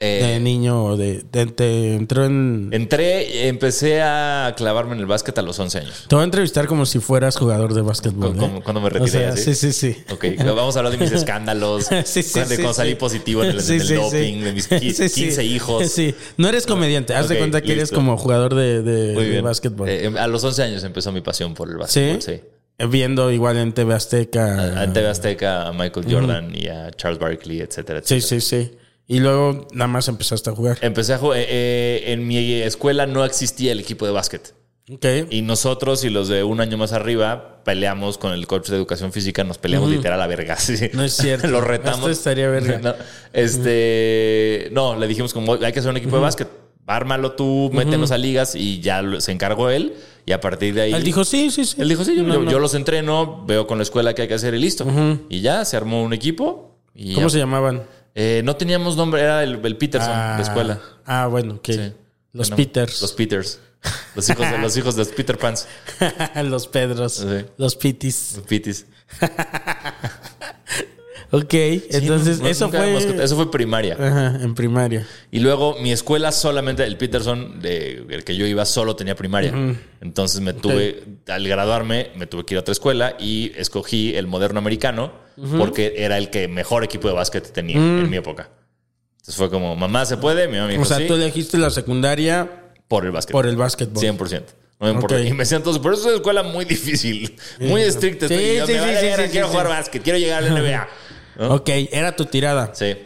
Eh, de niño o de, de- te entró en... Entré, empecé a clavarme en el básquet a los 11 años. Te voy a entrevistar como si fueras jugador de básquetbol. ¿eh? cuando me retiré, O sea, ¿sí? sí, sí, sí. Ok, vamos a hablar de mis <laughs> escándalos, Sí, sí, de sí, cuando salí sí. positivo en el, en Sí, el sí, doping, sí. de mis <laughs> qui- Sí, sí. 15 hijos. Sí, no eres comediante. Haz de cuenta que eres como jugador de, de, de básquetbol. Eh, a los 11 años empezó mi pasión por el ¿Sí? básquetbol, sí. Eh, Viendo igual en TV Azteca. A TV Azteca, a Michael Jordan y a Charles Barkley, etcétera, Sí, etcétera. sí, sí. Y luego nada más empezaste a jugar. Empecé a jugar. eh, eh, en mi escuela no existía el equipo de básquet. Ok. Y nosotros y los de un año más arriba peleamos con el coach de educación física, nos peleamos literal a verga. <laughs> sí. No es cierto. <laughs> Lo retamos. Esto estaría verga. <laughs> No, este, no, le dijimos como hay que hacer un equipo de básquet. Ármalo tú, métenos a ligas y ya se encargó él. Y a partir de ahí. Él dijo, sí, sí, sí. Él dijo, sí, yo, No, yo- no. yo los entreno, veo con la escuela que hay que hacer y listo. Y ya se armó un equipo. Y ¿Cómo ya. se llamaban? Eh, no teníamos nombre, era el, el Peterson Ah, de escuela. Ah, bueno. Sí. Los Bueno, Peters. Los Peters. Los hijos de los hijos de Peter Pans. <laughs> los Pedros. Sí. Los Pitis. Los Pitis. <laughs> Ok, Sí, entonces no, eso fue... Eso fue primaria. Ajá, en primaria. Y luego mi escuela solamente, el Peterson, de, el que yo iba, solo tenía primaria. Entonces me tuve, al graduarme, me tuve que ir a otra escuela y escogí el moderno americano porque era el que mejor equipo de básquet tenía en mi época. Entonces fue como, mamá, ¿se puede? Mi mamá me dijo, O sea, sí, tú elegiste la secundaria por el básquet. por el básquetbol. 100%. No me importa. Ok. Y me siento, por eso es una escuela muy difícil, muy estricta. Sí, sí, sí, sí, quiero jugar básquet, quiero llegar a la <laughs> NBA. ¿No? Ok, era tu tirada. Sí.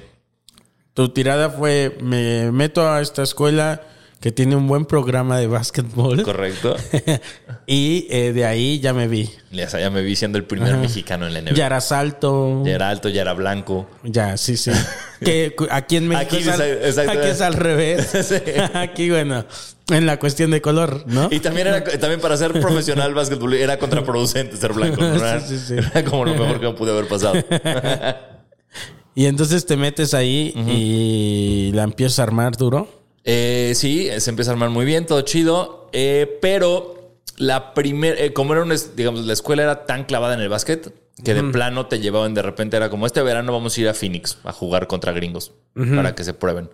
Tu tirada fue, me meto a esta escuela que tiene un buen programa de básquetbol. Correcto. <laughs> y eh, de ahí ya me vi. Ya, me vi siendo el primer mexicano en la NBA. Ya eras alto. Ya era alto, ya era blanco. Ya, sí, sí. <laughs> que aquí en México Aquí es, al, es- exacto. aquí es al revés. <laughs> Sí. aquí, bueno, en la cuestión de color, ¿no? Y también era también para ser profesional básquetbol era contraproducente ser blanco. ¿no? <laughs> Era, Sí, sí, sí. era como lo mejor que me pude haber pasado. <laughs> Y entonces te metes ahí y la empiezas a armar duro. Eh, sí, se empieza a armar muy bien, todo chido. eh, pero la primera, como era una, digamos, la escuela era tan clavada en el básquet que de plano te llevaban de repente, era como este verano vamos a ir a Phoenix a jugar contra gringos para que se prueben.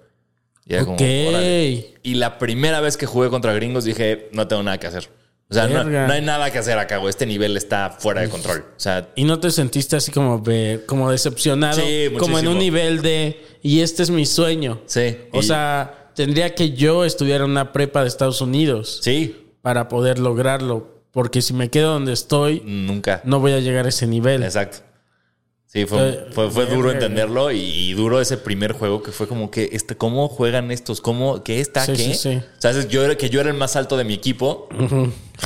Y era como. Y la primera vez que jugué contra gringos dije, no tengo nada que hacer. O sea, no, no hay nada que hacer acá, güey. Este nivel está fuera de control. O sea, ¿Y no te sentiste así como, como decepcionado? Sí, como en un nivel de, y este es mi sueño. sí. O Y- sea, tendría que yo estudiar en una prepa de Estados Unidos sí, para poder lograrlo. Porque si me quedo donde estoy, nunca. no voy a llegar a ese nivel. Exacto. Sí, fue, fue, fue duro entenderlo y, y duro ese primer juego que fue como que, este, ¿cómo juegan estos? ¿Cómo? ¿Qué está? Sí, ¿Qué? sí, sí. O sea, yo era, que yo era el más alto de mi equipo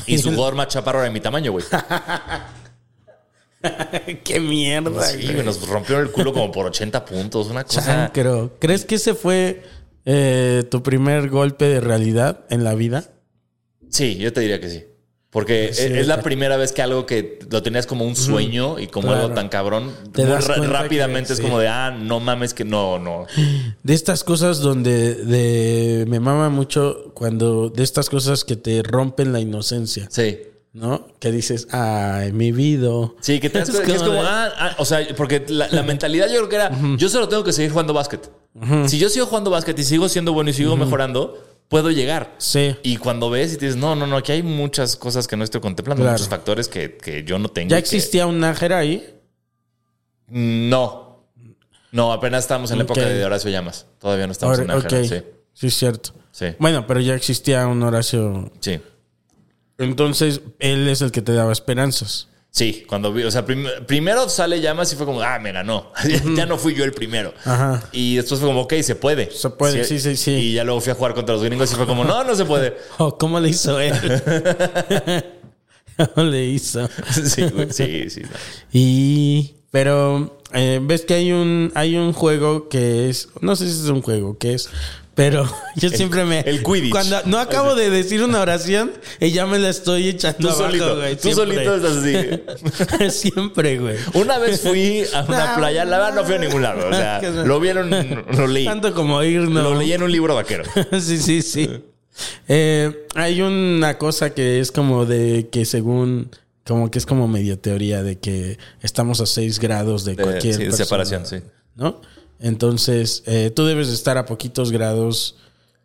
y su jugador más chaparro era de mi tamaño, güey. <laughs> ¡Qué mierda! Sí, güey. nos rompieron el culo como por 80 puntos, una cosa. Chancro. ¿Crees que ese fue eh, tu primer golpe de realidad en la vida? Sí, yo te diría que sí. Porque Sí, es, la primera vez que algo que lo tenías como un sueño y como Claro. algo tan cabrón, Te das rápidamente que es sí. como de, ah, no mames que no, no. <gasps> De estas cosas donde de, me mama mucho cuando de estas cosas que te rompen la inocencia, Sí. ¿no? Que dices, ay, mi vida. Sí, que, te <laughs> das Es cuenta que es como ah, ah, o sea, porque la, la mentalidad yo creo que era, yo solo tengo que seguir jugando básquet. Si yo sigo jugando básquet y sigo siendo bueno y sigo mejorando, puedo llegar. Sí. Y cuando ves y te dices, no, no, no, aquí hay muchas cosas que no estoy contemplando, Claro. muchos factores que, que yo no tengo. ¿Ya que- existía un Nájera ahí? No. No, apenas estábamos en la época de Horacio Llamas. Todavía no estamos en Nájera. ok. Sí, Sí, es cierto. sí, Bueno, pero ya existía un Horacio. sí. Entonces, él es el que te daba esperanzas. Sí, cuando vi, o sea, prim- primero sale Llamas y fue como, ah, me ganó. <laughs> ya no fui yo el primero. Ajá. Y después fue como, ok, se puede. Se puede, sí, sí, sí. Y ya luego fui a jugar contra los gringos y fue como, no, no se puede. <laughs> Oh, ¿Cómo le hizo él? <laughs> ¿Cómo le hizo? sí, sí, sí. no. Y. Pero eh, ves que hay un, hay un juego que es. No sé si es un juego, que es. Pero <laughs> yo siempre me. el Quidditch. Cuando no acabo de decir una oración y ya me la estoy echando Tú abajo, solito, güey. tú solito estás así. <laughs> siempre, güey. Una vez fui a una No, playa, la verdad no fui a ningún lado. O sea, <laughs> lo vieron, lo leí. Tanto como ir, no. Lo leí en un libro vaquero. sí, sí, sí. Eh, hay una cosa que es como de que según como que es como medio teoría de que estamos a 6 grados de De- cualquier sí, de separación, sí. ¿no? Entonces, eh, tú debes de estar a poquitos grados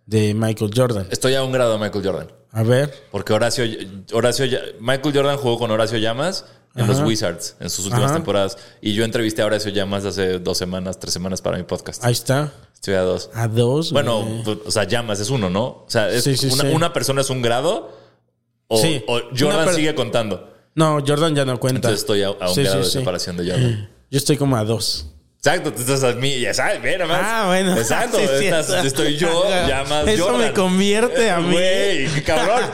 de Michael Jordan. Estoy a un grado de Michael Jordan. A ver, Porque Horacio, Horacio, Michael Jordan jugó con Horacio Llamas en los Wizards en sus últimas Ajá. temporadas. Y yo entrevisté a Horacio Llamas hace dos semanas, tres semanas para mi podcast. ahí está. Estoy a dos. A dos. Bueno, pues, o sea, Llamas es uno, ¿no? O sea, es Sí, sí, una, sí. una persona es un grado o, Sí. o Jordan per- sigue contando. No, Jordan ya no cuenta. Entonces estoy a, a un grado de separación de Jordan. Yo estoy como a dos. Exacto, tú estás a mí, ya sabes, ve nomás. Ah, bueno. <laughs> Exacto, Sí, estás- eso. estoy yo, <laughs> llamas Eso Jordan. me convierte a mí. Güey, qué cabrón. <laughs>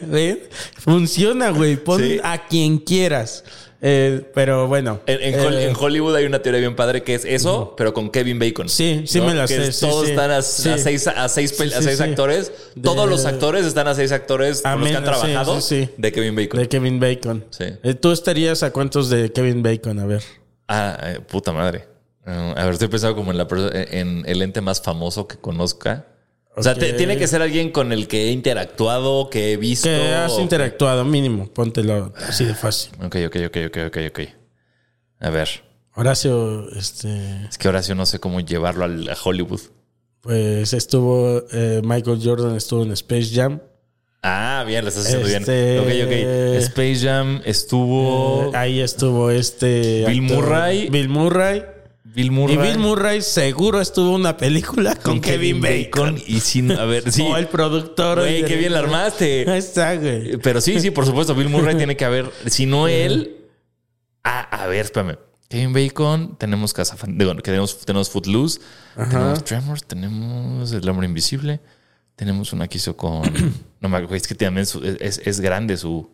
¿Ven? Funciona, güey. Pon Sí. a quien quieras. Eh, pero bueno. En, en Hol- eh, en Hollywood hay una teoría bien padre que es eso, pero con Kevin Bacon. Sí, sí me la Que sé, es- sí, todos sí. están a, seis, a seis, a actores. De- Todos los actores están a seis actores con los que han trabajado de Kevin Bacon. de Kevin Bacon. Sí. Eh, ¿Tú estarías a cuántos de Kevin Bacon? A ver. Ah, eh, puta madre. Eh, a ver, estoy pensando como en, la en el ente más famoso que conozca. O sea, te- tiene que ser alguien con el que he interactuado, que he visto. Que has o- interactuado, mínimo. Póntelo así de fácil. <sighs> Ok, ok, ok, ok, ok, ok. A ver. Horacio, este, Es que Horacio no sé cómo llevarlo al- a Hollywood. pues estuvo, eh, Michael Jordan estuvo en Space Jam. Ah, bien, lo estás haciendo Este- bien. Ok, ok. Space Jam estuvo. Eh, ahí estuvo este. Bill Murray. Bill Murray. Bill Murray. Y Bill Murray seguro estuvo en una película con, Kevin, Bacon. Y sin. A ver, <laughs> sí. O el productor. Güey, qué bien la armaste. <laughs> Ahí está, güey. Pero sí, sí, por supuesto, Bill Murray <laughs> tiene que haber. Si no él. Ah, a ver, espérame. Kevin Bacon, tenemos Casa digo, tenemos, tenemos Footloose, tenemos Tremors, tenemos El Hombre Invisible, tenemos una que hizo con. <clears throat> no me acuerdo, es que también su- es, es grande su,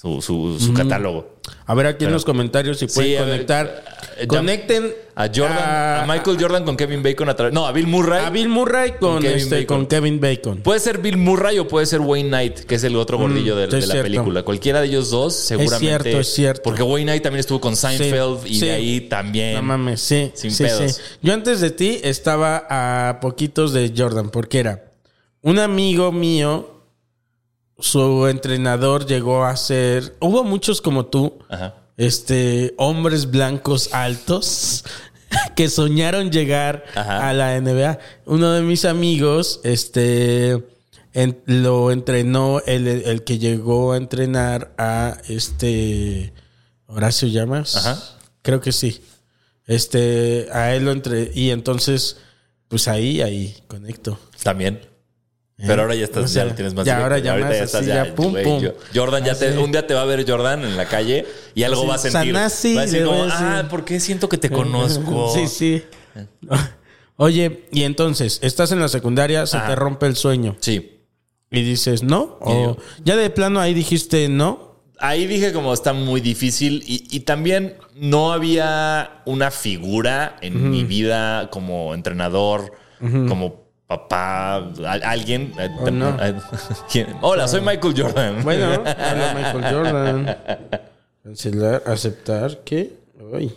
su, su, su catálogo. A ver aquí en los comentarios si pueden Sí, a ver, conectar. eh, Conecten A Jordan, a, Michael Jordan con Kevin Bacon a través. No, a Bill Murray. a Bill Murray con, Kevin este, Bacon. con Kevin Bacon. Puede ser Bill Murray o puede ser Wayne Knight, que es el otro gordillo de, es de la cierto. película. Cualquiera de ellos dos, seguramente. cierto, es cierto. Porque Wayne Knight también estuvo con Seinfeld y sí. de ahí también. No mames, sí. Sin pedos. Yo antes de ti estaba a poquitos de Jordan, porque era un amigo mío, su entrenador llegó a ser. Hubo muchos como tú, Ajá. este, hombres blancos altos <laughs> que soñaron llegar Ajá. a la NBA. Uno de mis amigos, este, en- lo entrenó el, el que llegó a entrenar a este Horacio Llamas. Ajá. Creo que sí. Este, a él lo entre y entonces, pues ahí, ahí conecto. También. Pero ahora ya estás, O sea, ya lo tienes más ya directo. ahora ya Ahorita más ya así, estás ya pum, pum. yo- Jordan ya te, un día te va a ver Jordan en la calle y algo va a sentir. Sanasi, va a decir como, ah, ¿por qué siento que te <laughs> conozco? Sí, sí. <laughs> Oye, y entonces, estás en la secundaria, se Ajá. te rompe el sueño Sí. y dices, ¿no? O ya de plano ahí dijiste, ¿no? Ahí dije como está muy difícil y, y también no había una figura en mi vida como entrenador, como papá, alguien. Oh. <laughs> Hola, soy Michael Jordan. Bueno, hola Michael <laughs> Jordan. Cancelar, aceptar, ¿qué? Ay,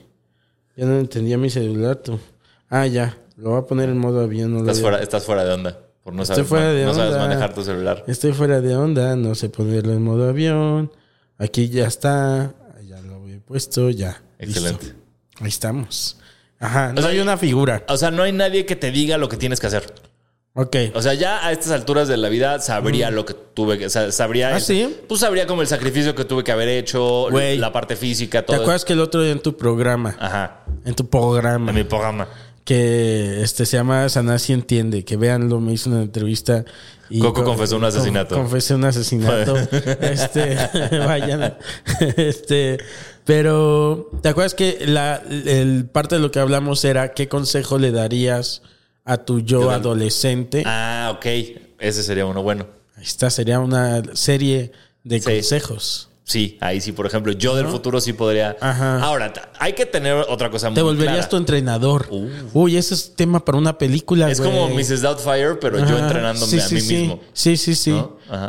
ya no entendía mi celular tú. Ah, ya, lo voy a poner en modo avión. No Estás fuera, estás fuera de onda. Por no Estoy saber, fuera de no sabes manejar tu celular. Estoy fuera de onda, no sé ponerlo en modo avión. Aquí ya está, ya lo había puesto, ya. Excelente. listo. Ahí estamos. Ajá, no sea, hay una figura. O sea, no hay nadie que te diga lo que tienes que hacer. Ok. O sea, ya a estas alturas de la vida sabría lo que tuve que... o sea, sabría... ¿Ah, sí? Pues sabría como el sacrificio que tuve que haber hecho, la parte física, ¿Te todo. acuerdas que el otro día en tu programa, Ajá. en tu programa, En mi programa. que este se llama Sanasi Entiende, que véanlo, me hizo una entrevista y Coco con- confesó un asesinato. con- confesé un asesinato. <laughs> este, <laughs> vayan. Este, pero ¿te acuerdas que la el parte de lo que hablamos era qué consejo le darías a tu yo Yo- adolescente? Ah, ok. Ese sería uno bueno. Esta sería una serie de Sí. consejos. Sí, ahí sí, por ejemplo, yo del futuro sí podría. Ajá. Ahora, hay que tener otra cosa muy Te volverías clara. tu entrenador. Uy, ese es tema para una película, Es como Mrs. Doubtfire, pero yo entrenándome Sí, a sí, mí sí. mismo. Sí, sí, sí.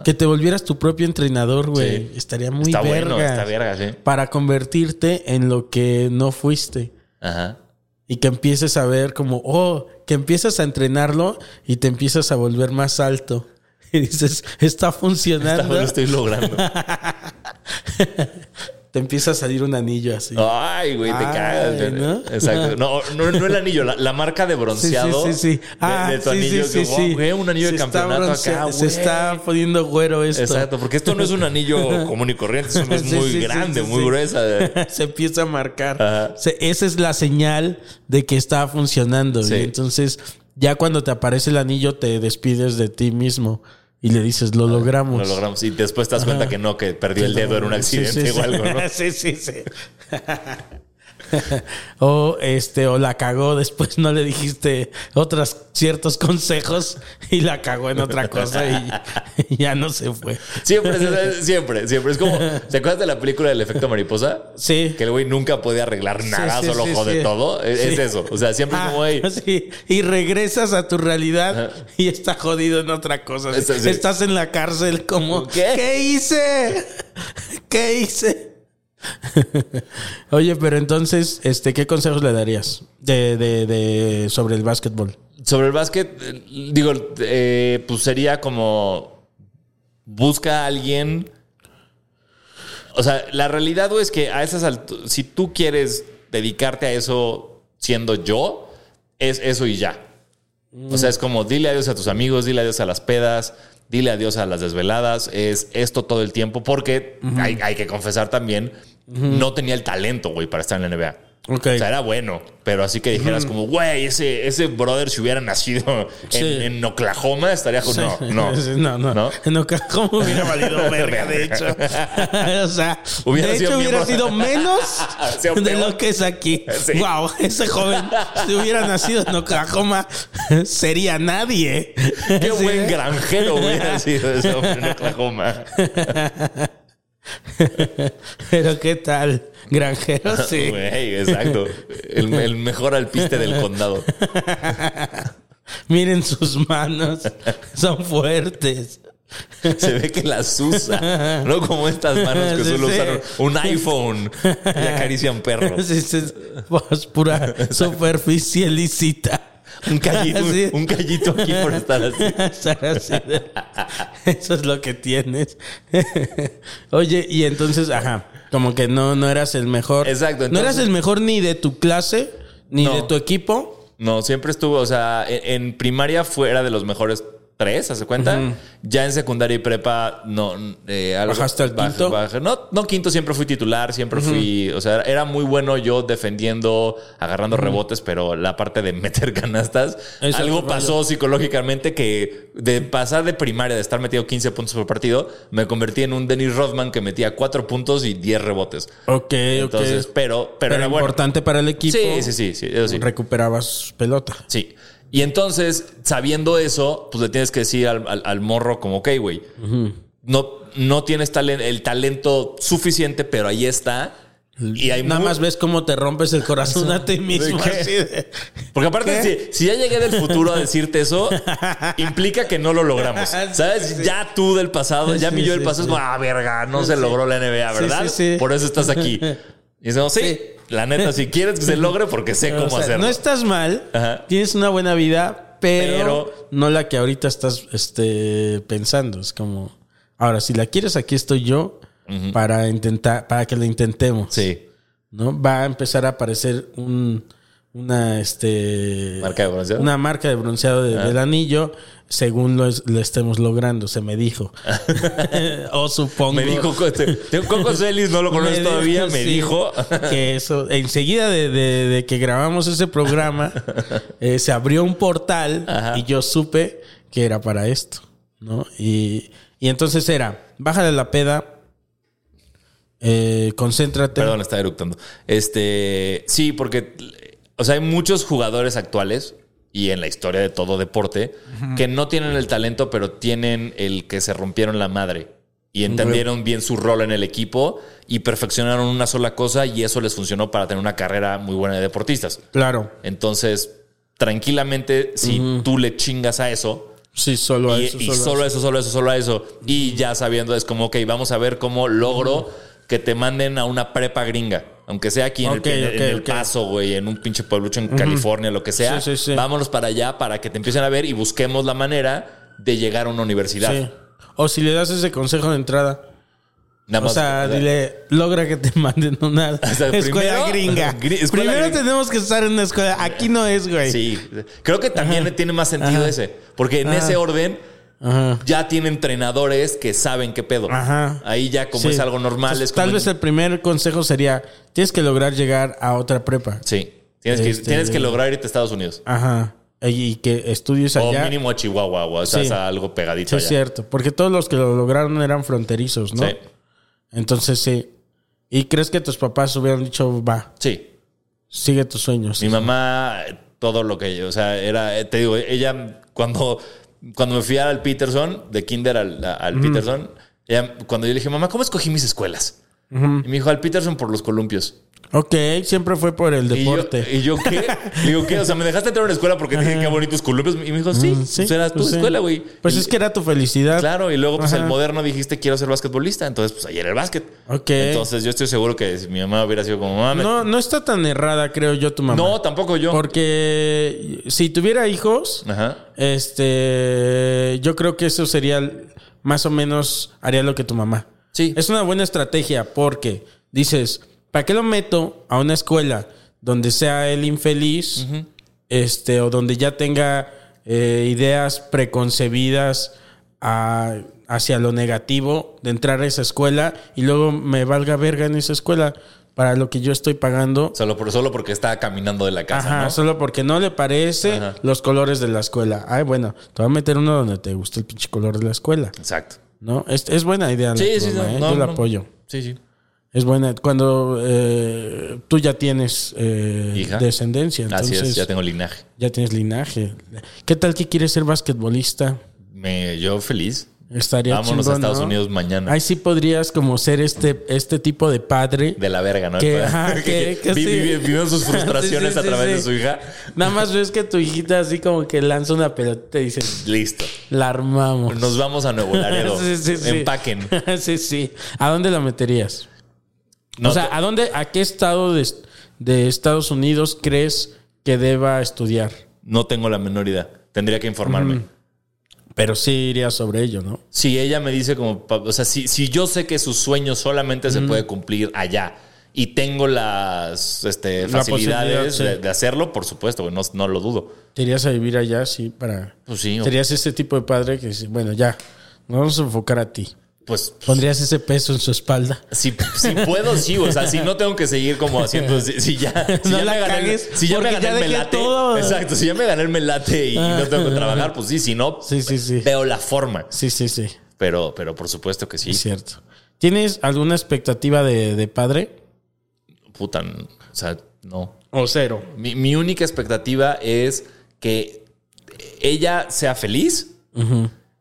Que te volvieras tu propio entrenador, güey. Estaría muy Está verga. bueno, está verga, sí. Para convertirte en lo que no fuiste. Ajá. Y que empieces a ver como, oh, que empiezas a entrenarlo y te empiezas a volver más alto. <laughs> Y dices, está funcionando. Lo estoy logrando. <laughs> Te empieza a salir un anillo así. Ay, güey, te Ay, cagas. ¿no? Exacto. No, no, no el anillo, la, la marca de <laughs> bronceado. Sí, sí, sí, sí. de- Ah, de, tu sí, anillo. sí, que, wow, güey, un anillo Se de campeonato acá, Se güey. está poniendo güero esto. Exacto, porque esto no es un anillo <laughs> común y corriente, es Sí, muy grande, muy gruesa. <laughs> se empieza a marcar. Ajá. Se- esa es la señal de que está funcionando. Y entonces, ya cuando te aparece el anillo, te despides de ti mismo y le dices, lo logramos. Lo logramos. Y después te das cuenta que no, que perdió el dedo en un accidente sí, o algo, ¿no? <laughs> sí, sí, sí. <laughs> <laughs> o este, o la cagó, después no le dijiste otros ciertos consejos y la cagó en otra cosa y, y ya no se fue. Siempre, siempre, siempre. Es como, ¿te acuerdas de la película del efecto mariposa? Sí. Que el güey nunca puede arreglar nada, sí, solo sí, jode todo. Es, es eso. O sea, siempre es Ah, como, hey, sí. Y regresas a tu realidad Ajá. y está jodido en otra cosa. Eso. Estás en la cárcel como, ¿Qué? ¿qué hice? ¿Qué hice? <laughs> Oye, pero entonces, este, ¿qué consejos le darías de, de, de sobre el básquetbol? Sobre el básquet, digo, eh, pues sería como busca a alguien. O sea, la realidad güey, es que a esas alturas, si tú quieres dedicarte a eso siendo yo, es eso y ya. O sea, es como dile adiós a tus amigos, dile adiós a las pedas, dile adiós a las desveladas. Es esto todo el tiempo, porque hay, hay que confesar también, no tenía el talento, güey, para estar en la NBA. Ok. O sea, era bueno, pero así que dijeras como, güey, ese, ese brother si hubiera nacido <laughs> en, Sí. en Oklahoma, estaría con... No, no. <laughs> No, no. ¿No? En Oklahoma hubiera <laughs> valido verga, de hecho. o sea, Hubiera de sido hecho hubiera miembro- sido menos de lo que es aquí. Sí. Wow, ese joven, si hubiera nacido en Oklahoma, sería nadie. Qué buen granjero hubiera sido ese hombre en Oklahoma. <laughs> Pero qué tal, granjero, sí. Güey, exacto. El, el mejor alpiste del condado. <laughs> Miren sus manos, son fuertes. Se ve que las usa. No como estas manos que Sí, solo sí. usaron un iPhone y acarician perros. Sí, sí, pues, pura superficie lícita. Un callito, un- <laughs> Sí. un callito aquí por estar así. <laughs> Estar así de- Eso es lo que tienes. <laughs> Oye, y entonces, ajá, como que no, no eras el mejor. Exacto, no eras el mejor ni de tu clase, ni No. de tu equipo. No, siempre estuvo, o sea, en, en primaria fuera de los mejores tres, ¿hace cuenta? Ya en secundaria y prepa, no. eh, algo- ¿Bajaste al baj- quinto? no, no, quinto siempre fui titular, siempre fui, o sea, era muy bueno yo defendiendo, agarrando rebotes, pero la parte de meter canastas, Eso algo pasó psicológicamente que de pasar de primaria, de estar metido 15 puntos por partido, me convertí en un Dennis Rodman que metía 4 puntos y 10 rebotes. Ok, Entonces, ok. pero, pero, Pero, era bueno. importante para el equipo. Sí, sí, sí, sí, eso sí. Recuperabas pelota. Sí. Y entonces, sabiendo eso, pues le tienes que decir al, al- al morro como, ok, güey, no, no tienes talen- el talento suficiente, pero ahí está. Y hay Nada más ves cómo te rompes el corazón a ti mismo. qué? así de- Porque aparte, si, si ya llegué del futuro a decirte eso, <laughs> implica que no lo logramos. ¿Sabes? Ya tú del pasado, ya Sí, mi yo del pasado es como, ah, verga, no se logró la NBA, ¿verdad? Por eso estás aquí. <laughs> Y decimos, Sí. La neta, si quieres que se logre, porque sé <laughs> O cómo sea, hacerlo. No estás mal, Ajá. tienes una buena vida, pero, Pero- no la que ahorita estás este, pensando. Es como, ahora, si la quieres, aquí estoy yo para intentar, para que la intentemos. Sí. ¿no? Va a empezar a aparecer un, una, este, ¿Marca de bronceado? Una marca de bronceado de- del anillo, según lo, es- lo estemos logrando, se me dijo. <laughs> <laughs> o supongo. Me dijo, Coco Celis, no lo <laughs> conoces todavía, me sí, dijo. que eso, enseguida de, de- de que grabamos ese programa, eh, se abrió un portal Ajá. y yo supe que era para esto, ¿no? Y, y entonces era, bájale la peda, eh, concéntrate. Perdón, está eructando. Este, sí, porque, o sea, hay muchos jugadores actuales y en la historia de todo deporte que no tienen el talento, pero tienen el que se rompieron la madre y entendieron bien su rol en el equipo y perfeccionaron una sola cosa y eso les funcionó para tener una carrera muy buena de deportistas. Claro, Entonces, tranquilamente, si tú le chingas a eso, sí, solo a y, eso. y solo a solo eso. eso, solo eso, solo eso. Y ya sabiendo, es como, ok, vamos a ver cómo logro que te manden a una prepa gringa. Aunque sea aquí en el, en. Paso, güey, en un pinche pueblucho en California, lo que sea. Sí, sí, sí. Vámonos para allá para que te empiecen a ver y busquemos la manera de llegar a una universidad. Sí. O si le das ese consejo de entrada. Nada O más- sea, dile, logra que te <laughs> manden una <laughs> sea, escuela primero- gringa. <laughs> Escuela primero gringa. tenemos que estar en una escuela. Aquí no es, güey. Sí, creo que también tiene más sentido Ajá. ese. Porque en Ajá. ese orden Ajá. ya tiene entrenadores que saben qué pedo. Ajá. Ahí ya como Sí. es algo normal. Entonces, es como tal vez el primer consejo sería: tienes que lograr llegar a otra prepa. Sí. Tienes, que, Este- tienes que lograr irte a Estados Unidos. Ajá. Y que estudies O allá. mínimo a Chihuahua, o sea, Sí. algo pegadito Sí, allá. es cierto. Porque todos los que lo lograron eran fronterizos, ¿no? Sí. Entonces, sí. ¿Y crees que tus papás hubieran dicho, va, Sí. sigue tus sueños? Mi mamá, todo lo que yo, o sea, era, eh, te digo, ella cuando, cuando me fui al Peterson, de Kinder al, al Peterson, ella, cuando yo le dije, mamá, ¿cómo escogí mis escuelas? Y me dijo, al Peterson por los columpios. Ok, siempre fue por el Y yo, deporte. y yo, ¿qué? Le <laughs> digo, ¿qué? O sea, ¿me dejaste entrar a una escuela porque te dije qué bonitos columpios? Y me dijo, sí, Mm, pues era tu pues sí. escuela, güey. Pues Y- es que era tu felicidad. Claro, y luego pues Ajá. el moderno dijiste quiero ser basquetbolista, entonces pues ahí era el básquet. Ok. Entonces yo estoy seguro que si mi mamá hubiera sido como mamá, No, no está tan errada, creo yo, tu mamá. no, tampoco yo. Porque si tuviera hijos, Ajá. este, yo creo que eso sería más o menos haría lo que tu mamá. Sí. Es una buena estrategia porque dices, ¿para qué lo meto a una escuela donde sea el infeliz, este, o donde ya tenga eh, ideas preconcebidas a- hacia lo negativo de entrar a esa escuela y luego me valga verga en esa escuela para lo que yo estoy pagando? Solo, por, solo porque estaba caminando de la casa, Ajá, ¿no? solo porque no le parece Ajá. los colores de la escuela. Ay, bueno, te voy a meter uno donde te guste el pinche color de la escuela. Exacto. ¿No? Es, es buena idea. Sí, sí, no, ¿eh? no, Yo la apoyo. Sí, sí. Es buena. Cuando eh, tú ya tienes eh, Hija. descendencia, entonces Así es, ya tengo linaje. ya tienes linaje. ¿Qué tal que quieres ser basquetbolista? Me, yo feliz. Estaría Vámonos chingón, a Estados ¿no? Unidos mañana. Ahí sí podrías como ser este, este tipo de padre. de la verga, ¿no? Que, ajá, <laughs> que- que vi- sí. vi- vivieron sus frustraciones <laughs> Sí, sí, a través de su hija. Nada más ves que tu hijita así como que lanza una pelota y dices, Listo. la armamos. Nos vamos a Nuevo Laredo. <laughs> Sí, sí, sí. Empaquen. sí, sí. ¿A dónde la meterías? No, o sea, ¿a dónde, a qué estado de, de Estados Unidos crees que deba estudiar? No tengo la menor idea. Tendría que informarme. Pero sí iría sobre ello, ¿no? Si ella me dice como, o sea, si, si yo sé que su sueño solamente se puede cumplir allá y tengo las este, facilidades de, sí. de hacerlo, por supuesto, no, no lo dudo. Te irías a vivir allá, sí, para... Pues sí, o- Serías ese tipo de padre que dice, bueno, ya, nos vamos a enfocar a ti. Pues Pondrías ese peso en su espalda. si, si puedo, sí, o sea, si no tengo que seguir como haciendo, si, si ya, <laughs> si No ya la me gané, si ya me gané ya el melate, todo. exacto, si ya me gané el melate y, no tengo que trabajar, pues sí, si no, Sí, sí, sí. veo la forma. Sí, sí, sí. Pero, pero por supuesto que sí. Es cierto. ¿Tienes alguna expectativa de, de padre? Puta, o sea, no. O cero. Mi, mi única expectativa es que ella sea feliz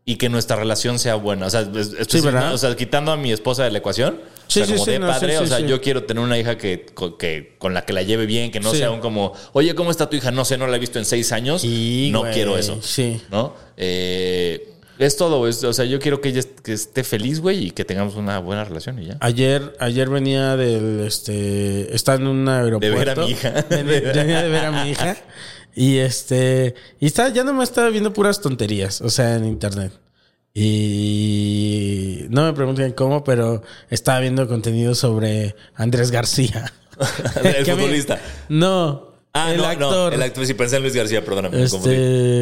y que nuestra relación sea buena. O sea, Sí, o sea, quitando a mi esposa de la ecuación, Sí, o sea, sí, como sí, de no, padre, o sea, yo quiero tener una hija que, con- que con la que la lleve bien, que no sea un como, oye, ¿cómo está tu hija? No sé, no la he visto en seis años. Y, no güey, quiero eso. sí. ¿No? Eh, es todo, es- o sea, yo quiero que ella est- que esté feliz, güey, y que tengamos una buena relación y ya. Ayer, ayer venía del, este, está en un aeropuerto. ver a mi hija. Venía de ver a mi hija. Y este, y está, ya no me estaba viendo puras tonterías, o sea, en internet. Y no me pregunten cómo, pero estaba viendo contenido sobre Andrés García. <laughs> El <laughs> mí- futbolista. No. Ah, el no, actor. no, el actor, sí, pensé en Luis García, perdóname. me Este- confundí.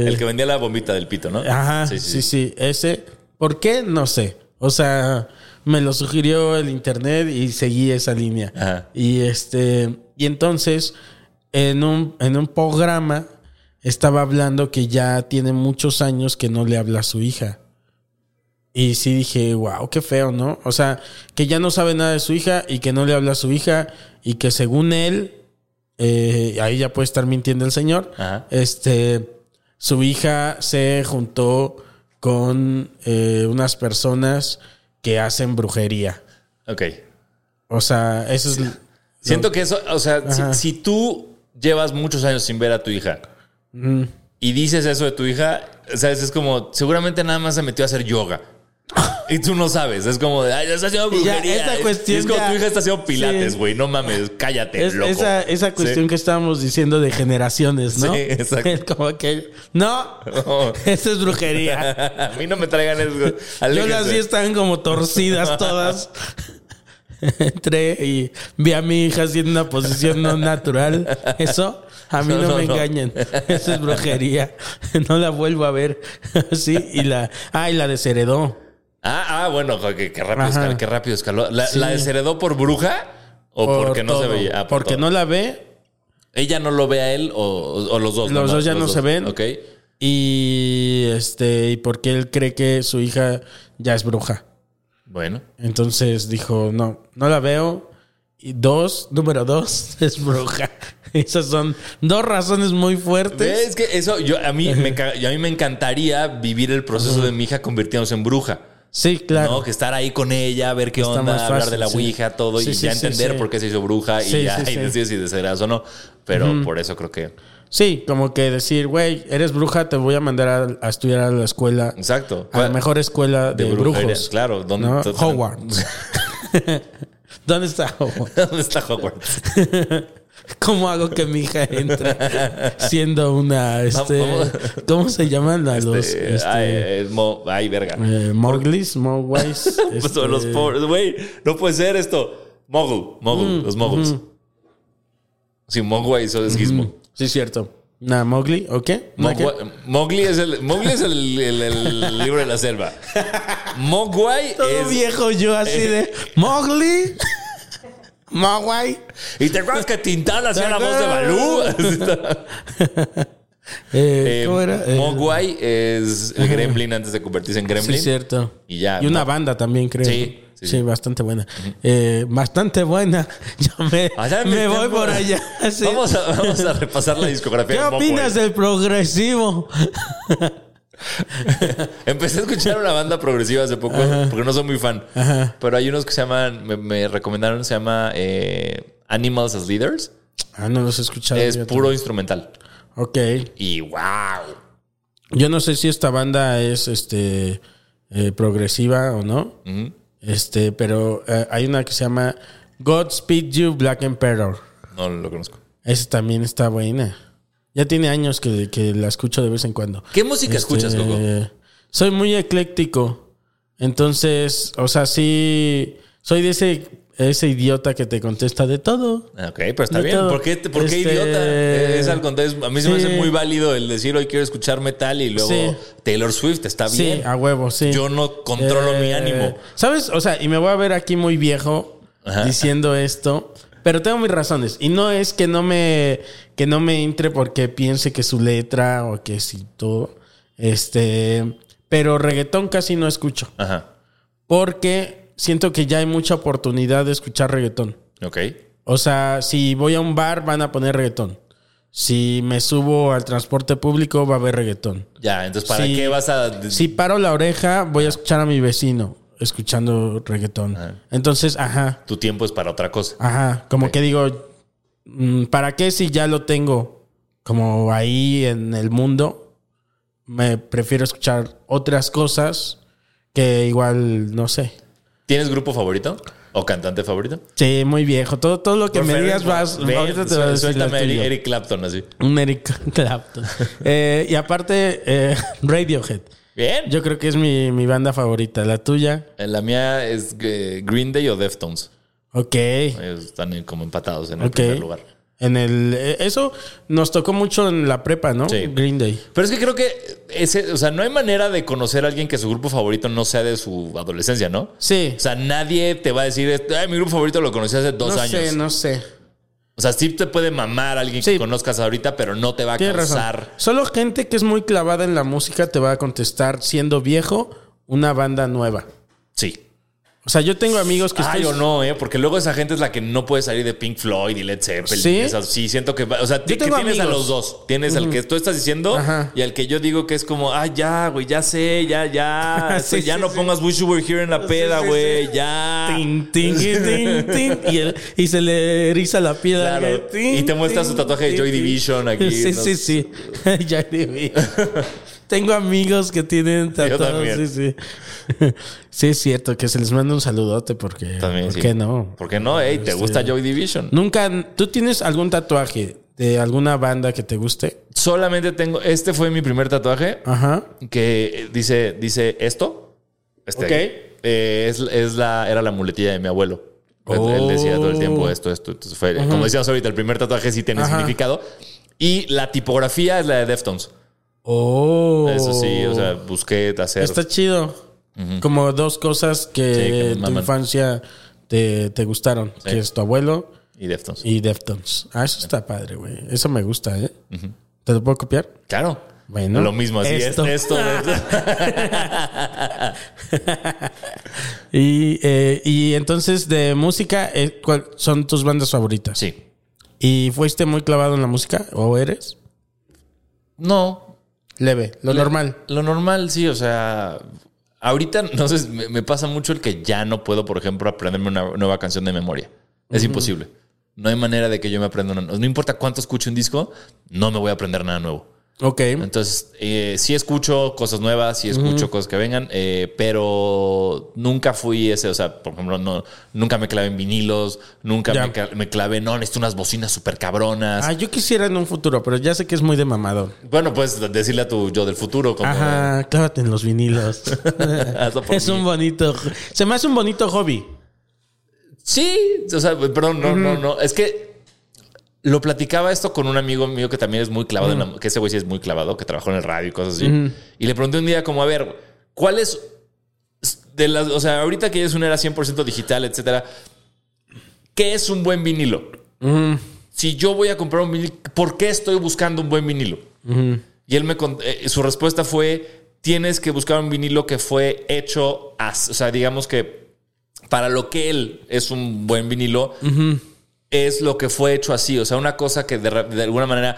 El que vendía la bombita del pito, ¿no? Ajá, sí sí, Ese. ¿Por qué? No sé. O sea, me lo sugirió el internet y seguí esa línea. Ajá. Y este. Y entonces, en un, en un programa, estaba hablando que ya tiene muchos años que no le habla a su hija. Y sí dije, wow, qué feo, ¿no? O sea, que ya no sabe nada de su hija y que no le habla a su hija y que según él, eh, ahí ya puede estar mintiendo el señor, Ajá. este, su hija se juntó con eh, unas personas que hacen brujería. Ok. O sea, eso es... Siento que eso, o sea, si tú llevas muchos años sin ver a tu hija y dices eso de tu hija, sabes, es como, seguramente nada más se metió a hacer yoga. Y tú no sabes, es como de, ay, está haciendo ya, brujería. esa Es- cuestión es como ya- tu hija está haciendo pilates, Sí. güey, no mames, cállate, Es- loco. esa, esa cuestión Sí. que estábamos diciendo de generaciones, ¿no? Sí, exacto. <laughs> Es como que, no, No. eso es brujería. <laughs> A mí no me traigan eso. Yo las vi estaban como torcidas todas. <laughs> Entré y vi a mi hija haciendo una posición no natural. Eso, a mí no, No, no, me no. engañen. Eso es brujería. <laughs> No la vuelvo a ver. <laughs> Sí, y la. Ah, y la desheredó. Ah, ah, bueno, qué, qué rápido, escaló, qué rápido escaló. ¿La, Sí. la desheredó por bruja o Por porque no se veía? Ah, por Porque todo. no la ve Ella no lo ve a él o, o los dos. Los dos ya no se ven. Ok. y este. Y porque él cree que su hija ya es bruja. Bueno. Entonces dijo, no, no la veo. Y dos, número dos, <laughs> es bruja. Esas son dos razones muy fuertes. Es que eso, yo a mí me, a mí me encantaría vivir el proceso de mi hija convirtiéndose en bruja. Sí, claro. ¿no? Que estar ahí con ella, ver qué Está onda, hablar de la sí. Ouija, todo, Sí, y sí, ya entender por qué se hizo bruja y ya <laughs> y sí. decidir si desearás o no. Pero por eso creo que. Sí, como que decir, güey, eres bruja, te voy a mandar a, a estudiar a la escuela. Exacto. A la mejor escuela de, De brujería, brujos. claro, ¿dónde- Hogwarts. <laughs> ¿Dónde está Hogwarts? ¿Dónde está Hogwarts? <laughs> ¿Cómo hago que mi hija entre siendo una, este, Vamos. ¿cómo se llaman a los, Eh, este, ay, eh, mo- ay, verga. eh, Moglis, Mogwais? <laughs> Pues este, los pobres, güey, no puede ser esto. Mogul, Mogul, Mm, los Moguls. Sí, Mogwai, eso es Gizmo. Sí, cierto. Nah, Mowgli, ¿o qué? Mowgli es el, Mowgli es el, el- el libro de la selva. <laughs> Mogwai Todo es. viejo yo así de <laughs> Mowgli, Mogwai. ¿Y te acuerdas que Tintán hacía la voz de Balú? <laughs> Eh, Eh, ¿Cómo era? Eh, Mogwai es el gremlin antes de convertirse en gremlin. Sí, cierto. Y ya, Y una banda también, creo. Sí, sí, bastante buena. Eh, bastante buena. <laughs> Yo me, Allá me voy por allá. <laughs> sí. Vamos, a, vamos a repasar la discografía ¿Qué de opinas del progresivo? <laughs> Empecé a escuchar una banda progresiva hace poco porque no soy muy fan. Pero hay unos que se llaman, me, me recomendaron, se llama eh, Animals as Leaders. Ah, no los he escuchado. es puro instrumental. Ok. Y wow. Yo no sé si esta banda es este eh, progresiva o no. Ujú. Este, pero eh, hay una que se llama Godspeed You Black Emperor. No lo conozco. Esa también está buena. Ya tiene años que, que la escucho de vez en cuando. ¿Qué música escuchas, Coco? Soy muy ecléctico. Entonces, o sea, sí. Soy de ese, ese idiota que te contesta de todo. Ok, pero está De bien. todo. ¿Por qué, por qué Este- idiota? Es al contrario. A mí se me Sí. hace muy válido el decir hoy quiero escuchar metal y luego Sí. Taylor Swift. Está Sí, bien. a huevo, sí. Yo no controlo mi Eh, ánimo. ¿Sabes? O sea, y me voy a ver aquí muy viejo Ajá. diciendo esto. Pero tengo mis razones. Y no es que no me, que no me entre porque piense que su letra o que si todo. Este. Pero reggaetón casi no escucho. Ajá. Porque siento que ya hay mucha oportunidad de escuchar reggaetón. Ok. O sea, si voy a un bar, van a poner reggaetón. Si me subo al transporte público, va a haber reggaetón. Ya, entonces, ¿para qué vas a...? Si paro la oreja, voy a escuchar a mi vecino escuchando reggaetón. Entonces, ajá, Tu tiempo es para otra cosa. ajá. Como que digo, mm, ¿para qué si ya lo tengo como ahí en el mundo? Me prefiero escuchar otras cosas que igual, no sé. ¿Tienes grupo favorito? ¿O cantante favorito? Sí, muy viejo. Todo, todo lo que Por me digas vas. ven, ahorita te el Suéltame Eric. Eric Clapton así. Un Eric Clapton. <laughs> Eh, y aparte, eh, Radiohead. Bien. Yo creo que es mi, mi banda favorita. La tuya. La mía es eh, Green Day o Deftones. Ok. Ellos están como empatados en el primer lugar. En el. eh, Eso nos tocó mucho en la prepa, ¿no? Sí. Green Day. Pero es que creo que ese, o sea, no hay manera de conocer a alguien que su grupo favorito no sea de su adolescencia, ¿no? Sí. O sea, nadie te va a decir, Ay, mi grupo favorito lo conocí hace dos no años. sé, no sé. O sea, sí te puede mamar a alguien Sí. que conozcas ahorita, pero no te va a Tienes razón. causar. Solo gente que es muy clavada en la música te va a contestar, siendo viejo, una banda nueva. Sí. O sea, yo tengo amigos que Ay, estoy- o no, ¿eh? Porque luego esa gente es la que no puede salir de Pink Floyd y Led Zeppelin. ¿Sí? Esas- sí, siento que... va- O sea, que tienes a los dos. Tienes al que tú estás diciendo Ajá. y al que yo digo que es como, ay, ya, güey, ya sé, ya, ya. <laughs> Sí, Esto, ya sí, no sí. pongas Wish You Were Here en la peda, sí, güey, sí. ya. Tin, tin, tin, tin, y, el- y se le eriza la piel. Claro. Y te muestra su tatuaje de Joy. Division aquí, <laughs> Sí, sí, sí. <laughs> Joy Division. Tengo amigos que tienen tatuados. Sí, sí. <laughs> Sí, es cierto que se les manda un saludote porque. También, ¿Por sí. qué no? ¿Por qué no? Ey, ¿te Este- gusta Joy Division? Nunca. ¿Tú tienes algún tatuaje de alguna banda que te guste? Solamente tengo... Este fue mi primer tatuaje. Ajá. que dice, dice esto. Este, Ok. eh, es, es la, era la muletilla de mi abuelo. Él- Él decía todo el tiempo esto, esto. Entonces fue, como decíamos ahorita, el primer tatuaje sí tiene Ajá. significado. Y la tipografía es la de Deftones. Oh. Eso sí, o sea, busqué hacer. Está chido. Como dos cosas que, Sí, que tu infancia te, te gustaron. Que es tu abuelo Y Deftones. y Deftones. Ah, eso está padre, güey. Eso me gusta, ¿eh? ¿Te lo puedo copiar? Claro. Bueno, Lo mismo, así esto. es. Esto. esto. <laughs> Y, eh, y entonces, de música, eh, ¿cuál son tus bandas favoritas? sí. ¿Y fuiste muy clavado en la música? ¿O eres? No. Leve, lo normal. Lo normal, sí, o sea. Ahorita, <laughs> no sé, me, me pasa mucho el que ya no puedo, por ejemplo, aprenderme una nueva canción de memoria. Es imposible. No hay manera de que yo me aprenda una. No importa cuánto escuche un disco, no me voy a aprender nada nuevo. Ok. Entonces, eh, sí escucho cosas nuevas, sí escucho cosas que vengan, eh, pero nunca fui ese, o sea, por ejemplo, no, nunca me clavé en vinilos, nunca Ya. me, me clavé, no, necesito unas bocinas súper cabronas. Ah, yo quisiera en un futuro, pero ya sé que es muy de mamador. Bueno, pues decirle a tu yo del futuro, como Ajá, clávate en los vinilos. <laughs> <laughs> Es mí. un bonito. Se me hace un bonito hobby. Sí, o sea, perdón, no, no, no. Es que lo platicaba esto con un amigo mío que también es muy clavado, en la- que ese güey sí es muy clavado, que trabajó en el radio y cosas así. Y le pregunté un día como, a ver, ¿cuál es de las, o sea, ahorita que es una era 100% digital, etcétera, ¿qué es un buen vinilo? Si yo voy a comprar un vinilo, ¿por qué estoy buscando un buen vinilo? Y él me eh, su respuesta fue, tienes que buscar un vinilo que fue hecho, as- o sea, digamos que para lo que él es un buen vinilo, es lo que fue hecho así. O sea, una cosa que de, de alguna manera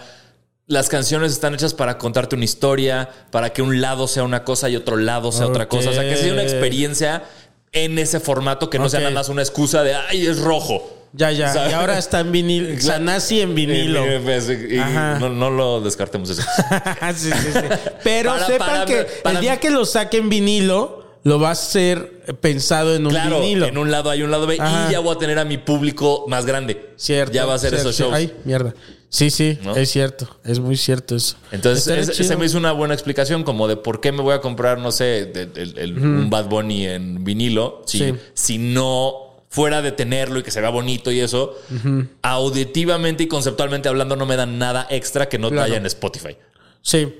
las canciones están hechas para contarte una historia, para que un lado sea una cosa y otro lado sea otra cosa. O sea, que sea una experiencia en ese formato que no sea nada más una excusa de, ay, es rojo. Ya, ya. ¿Sabes? Y ahora está en vinilo. Sanasi en vinilo. Y- y- no, no lo descartemos eso. <laughs> sí, sí, sí. Pero Para- sepan para- que para- el día que lo saquen vinilo, lo va a hacer pensado en un Claro, vinilo. en un lado hay un lado B Ajá. y ya voy a tener a mi público más grande. Cierto. Ya va a ser cierto, esos shows. Ay, mierda. Sí, sí, ¿No? es cierto. Es muy cierto eso. Entonces, es- se me hizo una buena explicación como de por qué me voy a comprar, no sé, de- un Bad Bunny en vinilo si, Sí. si no fuera de tenerlo y que se vea bonito y eso, auditivamente y conceptualmente hablando no me dan nada extra que no Claro. haya en Spotify. Sí.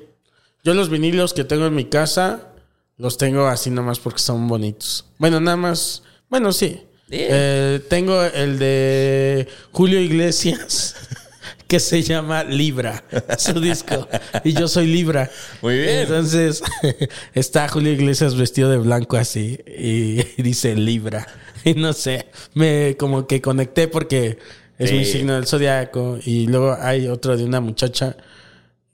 Yo los vinilos que tengo en mi casa los tengo así nomás porque son bonitos. Bueno, nada más. Bueno, sí. Eh, tengo el de Julio Iglesias <laughs> que se llama Libra, su <laughs> disco. Y yo soy Libra. Muy bien. Entonces <laughs> está Julio Iglesias vestido de blanco así y, dice Libra. Y no sé, me como que conecté porque es Sí. mi signo del zodiaco. Y luego hay otro de una muchacha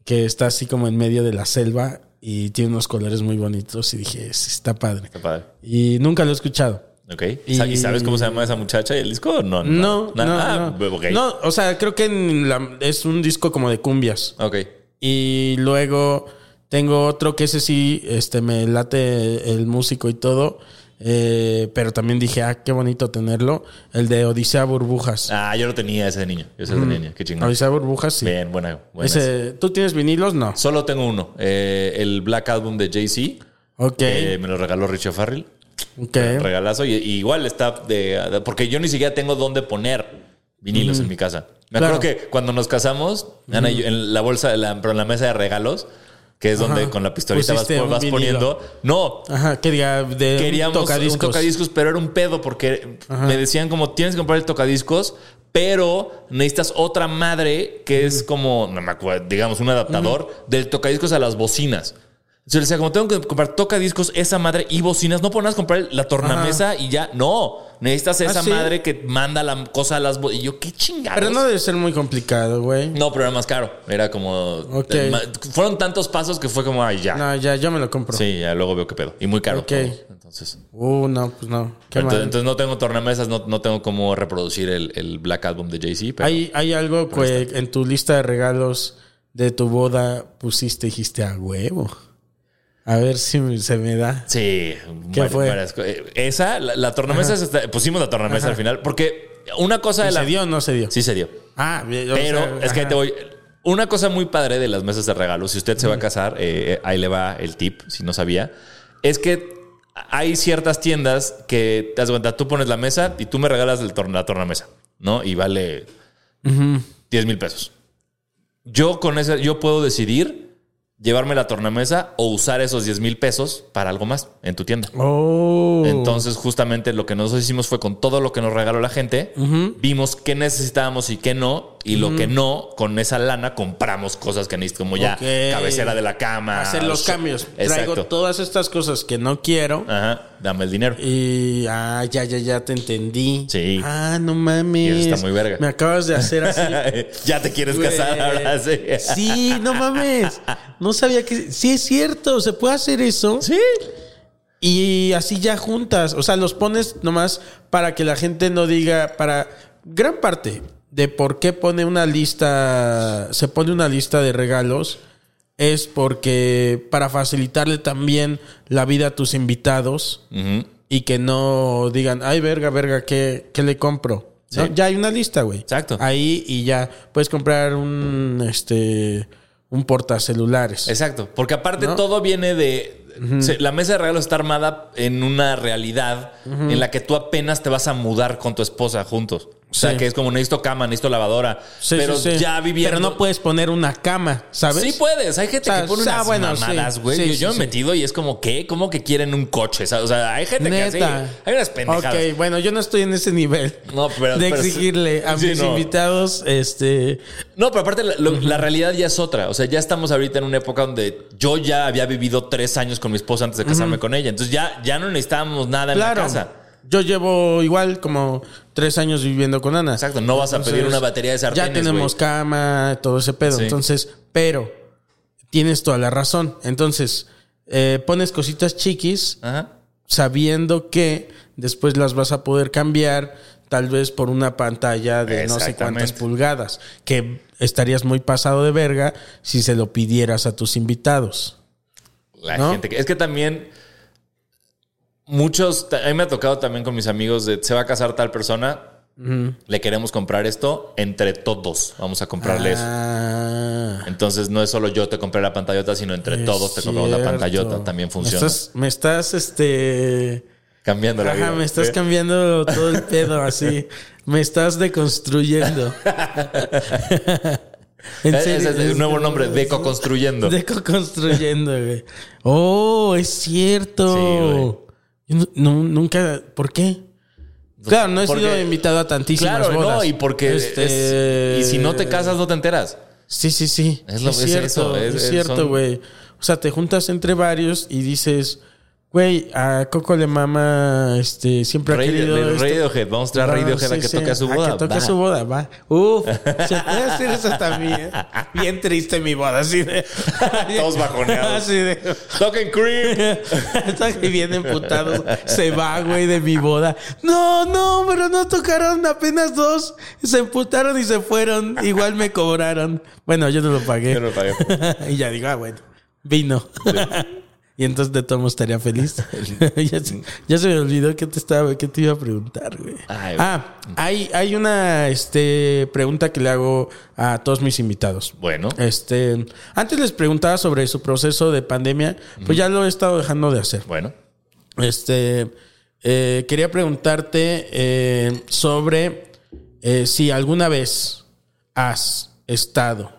que está así como en medio de la selva y tiene unos colores muy bonitos y dije, "Sí, está padre. Está padre. Y nunca lo he escuchado. Ok. ¿Y Y- sabes cómo se llama esa muchacha y el disco? No, No, no, Ah, no. ok. No, o sea, creo que en la- es un disco como de cumbias. Ok. Y luego tengo otro que ese sí, este, me late el músico y todo. Eh, pero también dije, ah, qué bonito tenerlo. El de Odisea Burbujas. Ah, yo lo tenía ese de niño. Yo ese de niño. Qué chingón. Odisea Burbujas, sí. Bien, buena. buena Ese, ¿Tú tienes vinilos? No. Solo tengo uno. eh, el Black Album de Jay-Z. Ok. me lo regaló Richie Farrell. ok. Regalazo. Y, y igual está de, Porque yo ni siquiera tengo dónde poner vinilos en mi casa. Me Claro. acuerdo que cuando nos casamos, Ana y yo, en la bolsa, de la, pero en la mesa de regalos, que es donde con la pistolita vas, Pusiste poniendo. No. Ajá, que diga de un Queríamos tocadiscos. un tocadiscos, pero era un pedo porque me decían como tienes que comprar el tocadiscos, pero necesitas otra madre que es como, no me acuerdo, digamos, un adaptador del tocadiscos a las bocinas. Le decía, como tengo que comprar tocadiscos, esa madre y bocinas, no pones comprar la tornamesa y ya. No, necesitas esa ¿Ah, sí? madre que manda la cosa a las. Y yo, qué chingados. Pero no debe ser muy complicado, güey. No, pero era más caro. Era como. Ok. ma- Fueron tantos pasos que fue como, ay, ya. No, ya, yo me lo compro. Sí, ya luego veo qué pedo. Y muy caro. Ok. todo. Entonces. Uh, no, pues no. Qué Entonces, mal. entonces no tengo tornamesas, no, no tengo cómo reproducir el, el Black Album de Jay-Z. pero- ¿Hay, hay algo que en tu lista de regalos de tu boda pusiste dijiste a huevo. A ver si se me da. Sí, ¿Qué fue? varias eh, Esa, la, la tornamesa, pusimos la tornamesa al final, porque una cosa de ¿Y la. ¿Se dio o no se dio? Sí se dio. Ah, bien, o Pero es que ahí te voy. Una cosa muy padre de las mesas de regalos, si usted se va a casar, eh, ahí le va el tip, si no sabía, es que hay ciertas tiendas que te das cuenta, tú pones la mesa y tú me regalas el la tornamesa, ¿no? Y vale 10 mil pesos. Yo con esa, yo puedo decidir llevarme la tornamesa o usar esos 10 mil pesos para algo más en tu tienda. Oh. Entonces, justamente lo que nosotros hicimos fue con todo lo que nos regaló la gente, vimos qué necesitábamos y qué no, y lo que no, con esa lana compramos cosas que necesitamos, como ya cabecera de la cama. hacer los cambios. Exacto. Traigo todas estas cosas que no quiero. Ajá, dame el dinero. Y ah, ya, ya, ya te entendí. Sí. Ah, no mames. Y eso está muy verga. Me acabas de hacer así. <laughs> ya te quieres Güey. casar ahora, sí. Sí, no mames. <laughs> No sabía que. Sí, es cierto. Se puede hacer eso. Sí. Y así ya juntas. O sea, los pones nomás para que la gente no diga. Para. Gran parte de por qué pone una lista. Se pone una lista de regalos. Es porque. Para facilitarle también la vida a tus invitados. Y que no digan, ay, verga, verga, ¿qué, qué le compro? ¿No? Sí. Ya hay una lista, güey. Exacto. Ahí y ya puedes comprar un, este, un portacelulares. Exacto, porque aparte ¿No? todo viene de... se- la mesa de regalos está armada en una realidad en la que tú apenas te vas a mudar con tu esposa juntos. O sea, Sí. que es como necesito cama, necesito lavadora. Sí, pero sí, ya viviendo... Pero no puedes poner una cama, ¿sabes? Sí puedes, hay gente O sea, que pone o sea, unas bueno, mamadas, güey. sí, yo me he metido y es como, ¿qué? ¿Cómo que quieren un coche? O sea, hay gente que Neta. así... Hay unas pendejadas. Ok, bueno, yo no estoy en ese nivel. No, pero- de pero exigirle a mis no. invitados, este. No, pero aparte la, lo- la realidad ya es otra. O sea, ya estamos ahorita en una época donde yo ya había vivido tres años con mi esposa antes de casarme con ella. Entonces ya, ya no necesitábamos nada en la casa. Yo llevo igual como tres años viviendo con Ana. Exacto, no vas a pedir una batería de sartenes, Ya tenemos cama, todo ese pedo. Sí. Entonces, pero tienes toda la razón. Entonces, eh, pones cositas chiquis Ajá. sabiendo que después las vas a poder cambiar tal vez por una pantalla de no sé cuántas pulgadas, que estarías muy pasado de verga si se lo pidieras a tus invitados. La ¿No? gente que. Es que también. Muchos, a mí me ha tocado también con mis amigos de se va a casar tal persona, le queremos comprar esto entre todos. Vamos a comprarle eso. Ah, Entonces no es solo yo te compré la pantallota, sino entre es todos te compramos la pantallota. También funciona. Me estás, me estás, este... Cambiando la vida. Ajá, me estás ¿Sí? cambiando todo el pedo <laughs> así. Me estás deconstruyendo. <laughs> En Ese serio, es el nuevo nombre, deco-construyendo. Deco-construyendo, güey. Oh, es cierto. Sí, güey. Yo nunca. ¿Por qué? Claro, no he Porque- sido invitado a tantísimas Claro, bodas. no, y porque Este- es- y si no te casas no te enteras. Sí, sí, sí. Es lo- es es cierto, eso, es- es, cierto, son- güey. O sea, te juntas entre varios y dices, güey, a Coco le mama, este, siempre ha Rey, querido. de, esto". Radiohead, vamos a traer Radiohead a sí, que sí. toque a su A boda. que toque Va. su boda, va. Uf, se <laughs> puede hacer eso también. Bien triste mi boda, así de. <laughs> Todos bajoneados. Así de. Toquen Cream. <laughs> Están bien emputados. Se va, güey, de mi boda. No, no, pero no tocaron apenas dos. Se emputaron y se fueron. Igual me cobraron. Bueno, yo no lo pagué. Yo no lo pagué. y ya digo, ah, bueno, vino. Y entonces de todo modo estaría feliz. <laughs> <laughs> ya, se, ya se me olvidó que te estaba, que te iba a preguntar, güey. Ay, güey. ah, hay, hay una este, pregunta que le hago a todos mis invitados. Bueno, Este, antes les preguntaba sobre su proceso de pandemia, pues ya lo he estado dejando de hacer. bueno. Este, eh, quería preguntarte eh, sobre eh, si alguna vez has estado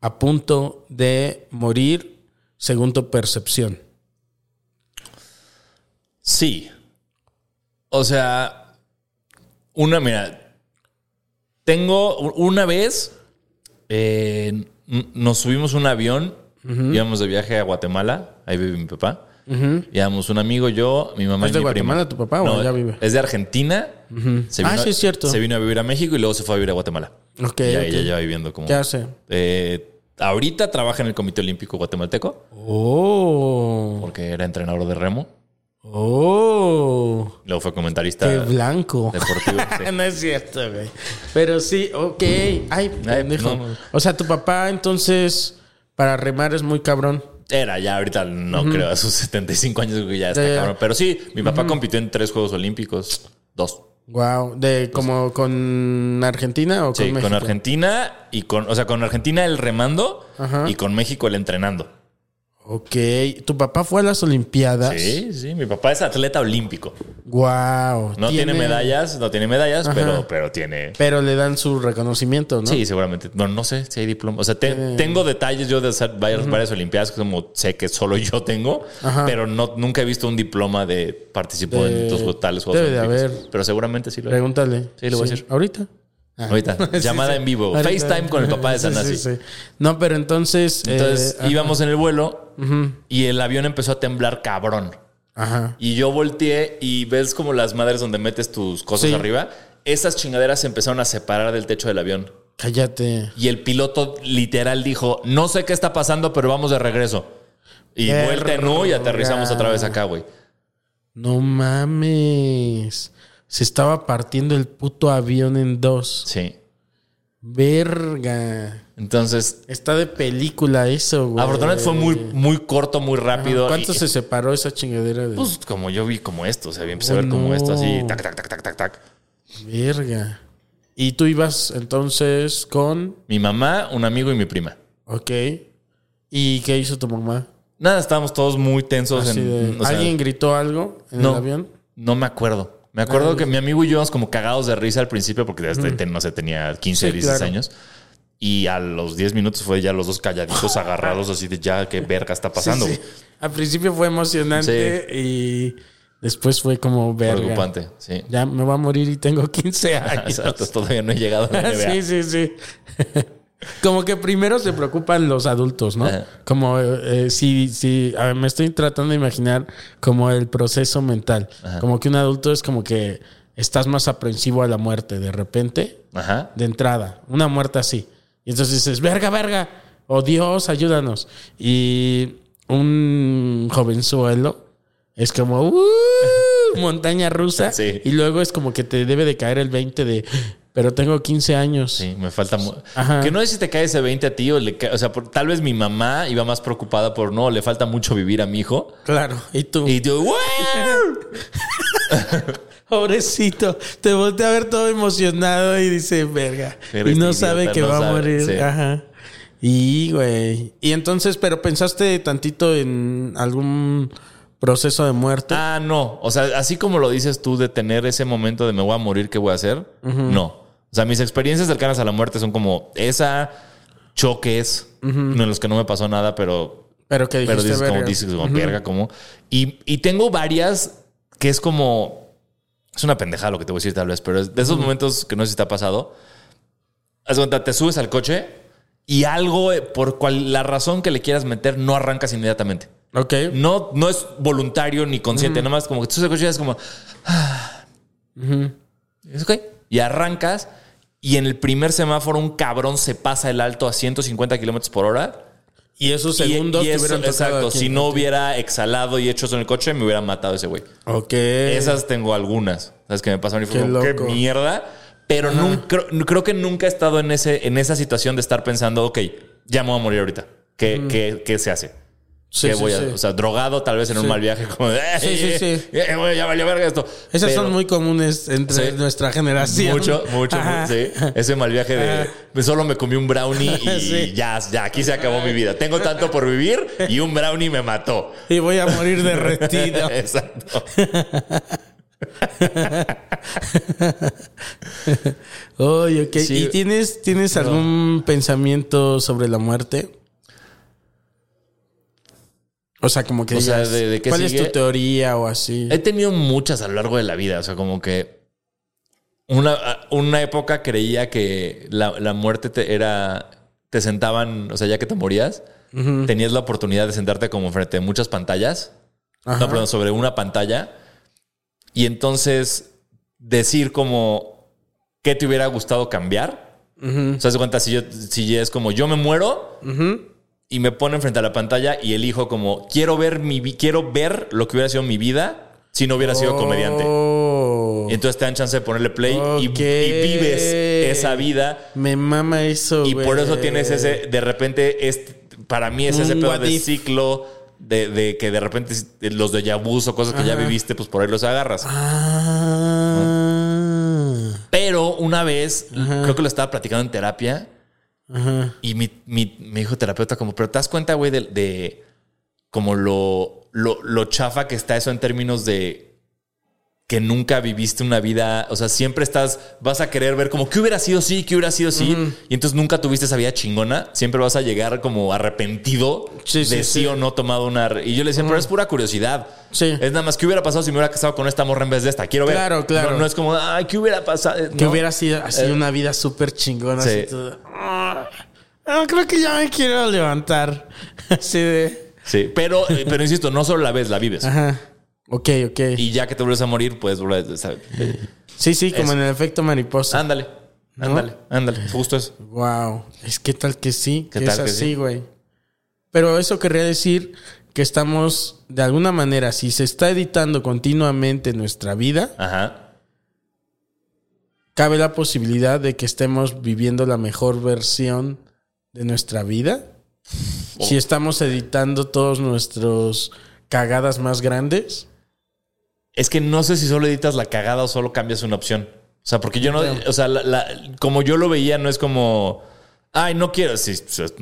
a punto de morir según tu percepción. Sí. O sea, una, mira, tengo una vez, eh, nos subimos un avión, íbamos de viaje a Guatemala, ahí vive mi papá. Íbamos un amigo, yo, mi mamá ¿Es y de mi Guatemala prima. tu papá o allá vive? Es de Argentina. Se Ah, sí, es cierto. Se vino a vivir a México y luego se fue a vivir a Guatemala. Ok, y ahí ya lleva viviendo como... ¿Qué hace? Eh, ahorita trabaja en el Comité Olímpico Guatemalteco Oh, porque era entrenador de remo. oh, Luego fue comentarista qué blanco. deportivo. sí. <laughs> no es cierto, güey. Pero sí, ok. Ay, pendejo. no. O sea, tu papá entonces para remar es muy cabrón. Era, ya ahorita no creo, a sus 75 años ya está Ya, ya. cabrón. Pero sí, mi papá compitió en tres Juegos Olímpicos. Dos. Wow, de como con Argentina o con Sí, México. con Argentina y con, o sea, con Argentina el remando Ajá. y con México el entrenando. Ok, tu papá fue a las Olimpiadas. Sí, sí, mi papá es atleta olímpico. Wow. No tiene, medallas, no tiene medallas, Ajá. pero, pero tiene. Pero le dan su reconocimiento, ¿no? Sí, seguramente. No, no sé si hay diploma. O sea, te- Eh. tengo detalles yo de hacer varias, varias Olimpiadas, como sé que solo yo tengo, Ajá. pero no, nunca he visto un diploma de participó De- en tus tales Juegos debe de haber. Pero seguramente sí lo hay. Pregúntale. Sí, le voy a decir. ¿Ahorita? Ah. Ahorita. <laughs> Sí, Llamada sí. en vivo. Ahorita. FaceTime con el papá de Sanasi. sí. No, pero entonces. Entonces eh, ajá. íbamos en el vuelo y el avión empezó a temblar cabrón. Ajá. Y yo volteé y ves como las madres donde metes tus cosas arriba. Esas chingaderas se empezaron a separar del techo del avión. Cállate. Y el piloto literal dijo, no sé qué está pasando, pero vamos de regreso. Y Verga. vuelta en U y aterrizamos otra vez acá, güey. No mames. Se estaba partiendo el puto avión en dos. Sí. Verga. Entonces, Está de película eso, güey. afortunadamente fue muy, muy corto, muy rápido. ¿Cuánto y- se separó esa chingadera de Pues como yo vi como esto, o sea, empecé Oh, a ver como no. esto, así, tac, tac, tac, tac, tac, tac. Verga. Y tú ibas entonces con. Mi mamá, un amigo y mi prima. Ok. ¿Y qué hizo tu mamá? Nada, estábamos todos muy tensos. En, de- o sea, ¿Alguien gritó algo en no, el avión? No me acuerdo. Me acuerdo que mi amigo y yo íbamos como cagados de risa al principio porque desde, ten- no sé, tenía 15, Sí, 16 claro. años. Y a los 10 minutos fue ya los dos calladitos <laughs> agarrados así de ya, qué verga está pasando. Sí, sí. Al principio fue emocionante y después fue como verga. Preocupante, sí. Ya me voy a morir y tengo 15 <laughs> años. Exacto, todavía no he llegado a la <laughs> NBA. sí, sí, sí. Como que primero se preocupan los adultos, ¿no? Como eh, si, si a ver, me estoy tratando de imaginar como el proceso mental. Como que un adulto es como que estás más aprensivo a la muerte de repente, Ajá. de entrada, una muerte así. Y entonces dices, verga, verga, oh Dios, ayúdanos. Y un jovenzuelo es como, "Uh", <laughs> montaña rusa. Sí. Y luego es como que te debe de caer el 20 de, pero tengo 15 años. Sí, me falta. Ajá. Que no sé si te cae ese 20 a ti o le cae. O sea, por- tal vez mi mamá iba más preocupada por no, le falta mucho vivir a mi hijo. Claro, y tú. Y yo. <laughs> Pobrecito, te voltea a ver todo emocionado y dice, verga. Pero y no sabe idiota que no va a morir. sí. Ajá. Y, güey. Y entonces, pero pensaste tantito en algún proceso de muerte. Ah, no. O sea, así como lo dices tú de tener ese momento de me voy a morir, ¿qué voy a hacer? No. O sea, mis experiencias cercanas a la muerte son como esa, choques, en los que no me pasó nada, pero pero que dijiste, pero dices como, dices como, verga, como. Y, y tengo varias que es como. Es una pendejada lo que te voy a decir tal vez, pero es de esos momentos que no sé si te ha pasado. Haz cuenta, te subes al coche y algo, eh, por cual, la razón que le quieras meter, no arrancas inmediatamente. Ok. No, no es voluntario ni consciente, nada más como que tú subes al coche y es como. ah. Es ok. Y arrancas y en el primer semáforo un cabrón se pasa el alto a 150 kilómetros por hora. Y esos segundos y eso, exacto. Si no hubiera exhalado y hecho eso en el coche, me hubiera matado ese güey. Ok. Esas tengo algunas. ¿Sabes qué me pasaron? Y fue Qué como, qué mierda. Pero nunca, creo, creo que nunca he estado en, ese, en esa situación de estar pensando, ok, ya me voy a morir ahorita. ¿Qué, qué, qué se hace? Sí, ¿Qué sí, voy a-. O sea, drogado tal vez en un mal viaje. Como de, Sí, sí, sí. eh, güey, ya valió verga esto. Esas Pero- son muy comunes entre Sí. nuestra generación. Mucho, mucho, Ajá. sí. Ese mal viaje de pues, solo me comí un brownie <laughs> y Sí. ya, ya, aquí se acabó mi vida. Tengo tanto por vivir y un brownie me mató. Y voy a morir derretido. <laughs> Exacto. <laughs> Oye, ok. Sí. ¿Y tienes, tienes algún pensamiento sobre la muerte? O sea, como que O sea, ¿de- de qué ¿cuál es sigue? tu teoría o así? He tenido muchas a lo largo de la vida. O sea, como que una, una época creía que la, la muerte te era. Te sentaban, o sea, ya que te morías, tenías la oportunidad de sentarte como frente a muchas pantallas. Ajá. No, perdón, sobre una pantalla. Y entonces decir como qué te hubiera gustado cambiar. O sea, se cuenta si yo, si es como yo me muero y me ponen frente a la pantalla y elijo como quiero ver mi quiero ver lo que hubiera sido mi vida si no hubiera sido comediante. Oh. Y entonces te dan chance de ponerle play y, vives esa vida. Me mama eso, Y por eso tienes ese, de repente, este, para mí es ese Un pedo de ciclo de, de que de repente los de Yabus o cosas que ya viviste, pues por ahí los agarras. Ah. Pero una vez, creo que lo estaba platicando en terapia Y mi, mi, me dijo terapeuta como, pero te das cuenta, güey, de, de como lo, lo, lo chafa que está eso en términos de que nunca viviste una vida, o sea, siempre estás, vas a querer ver como qué hubiera sido sí, qué hubiera sido sí, y entonces nunca tuviste esa vida chingona, siempre vas a llegar como arrepentido Sí, de sí, sí. o no tomado una... Y yo le decía, pero es pura curiosidad. Sí. Es nada más, ¿qué hubiera pasado si me hubiera casado con esta morra en vez de esta? Quiero ver. Claro, claro. No, no es como, ay, ¿qué hubiera pasado? Que No. hubiera sido así Eh, una vida súper chingona. sí. así todo. Ah, ah, creo que ya me quiero levantar. <laughs> Así de. Sí, pero, eh, pero insisto, no solo la ves, la vives. Ajá. Ok, ok. Y ya que te vuelves a morir, pues volver a- sí, sí, como en el efecto mariposa. Ándale, ándale, ándale. Justo eso. Wow. Es que tal que sí, ¿Qué que tal es así, sí? güey. Pero eso querría decir que estamos, de alguna manera, si se está editando continuamente nuestra vida, Ajá. cabe la posibilidad de que estemos viviendo la mejor versión de nuestra vida. Oh. Si estamos editando todos nuestros cagadas más grandes. Es que no sé si solo editas la cagada o solo cambias una opción. O sea, porque yo no, o sea, la- la- como yo lo veía, no es como, ay, no quiero, si,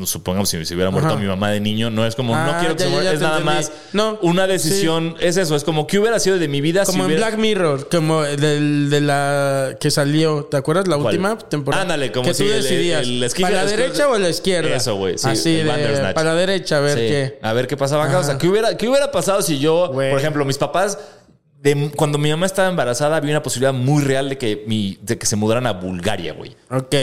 supongamos si se hubiera muerto Ajá. mi mamá de niño, no es como, Ah, no quiero que ya, se muera, ya es nada entendí. más No, una decisión, es eso, es como, ¿qué hubiera sido de mi vida Como si en hubiera... Black Mirror, como del, de la que salió, ¿te acuerdas? La ¿Cuál? última temporada. Ándale, como que si tú decidías. el- el esquí- ¿Para la derecha o a la izquierda? Eso, güey, sí, Así de, para la derecha, a ver Sí, qué. A ver qué pasaba acá. O sea, ¿qué hubiera, qué hubiera pasado si yo, por ejemplo, mis papás, de, cuando mi mamá estaba embarazada, había una posibilidad muy real de que, mi, de que se mudaran a Bulgaria, güey. Ok.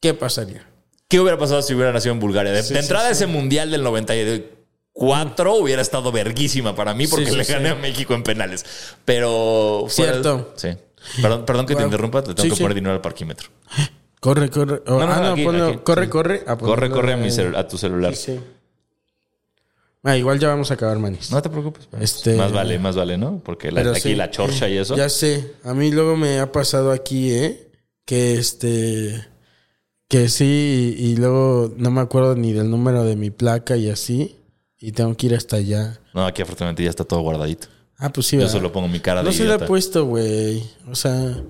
¿Qué pasaría? ¿Qué hubiera pasado si hubiera nacido en Bulgaria? De, Sí, de sí, entrada, sí. ese mundial del 94 hubiera estado verguísima para mí porque le gané a México en penales. Pero. fuera- Cierto. sí. Perdón, perdón que te interrumpa, te tengo que poner dinero al parquímetro. <gasps> Corre, corre. Oh, No, no, ah, no, aquí, ponlo- aquí. corre, corre. Ah, Corre, ponlo corre a, mi celu- a tu celular. Sí, sí. Ah, igual ya vamos a acabar, manis. No te preocupes. pues. Este- Más vale, más vale, ¿no? Porque la- aquí sí. la chorcha y eso. Ya sé. A mí luego me ha pasado aquí, ¿eh? que este que sí y, y luego no me acuerdo ni del número de mi placa y así y tengo que ir hasta allá. No, aquí afortunadamente ya está todo guardadito. Ah, pues sí. Yo solo pongo mi cara de No se la he puesto, güey. O sea,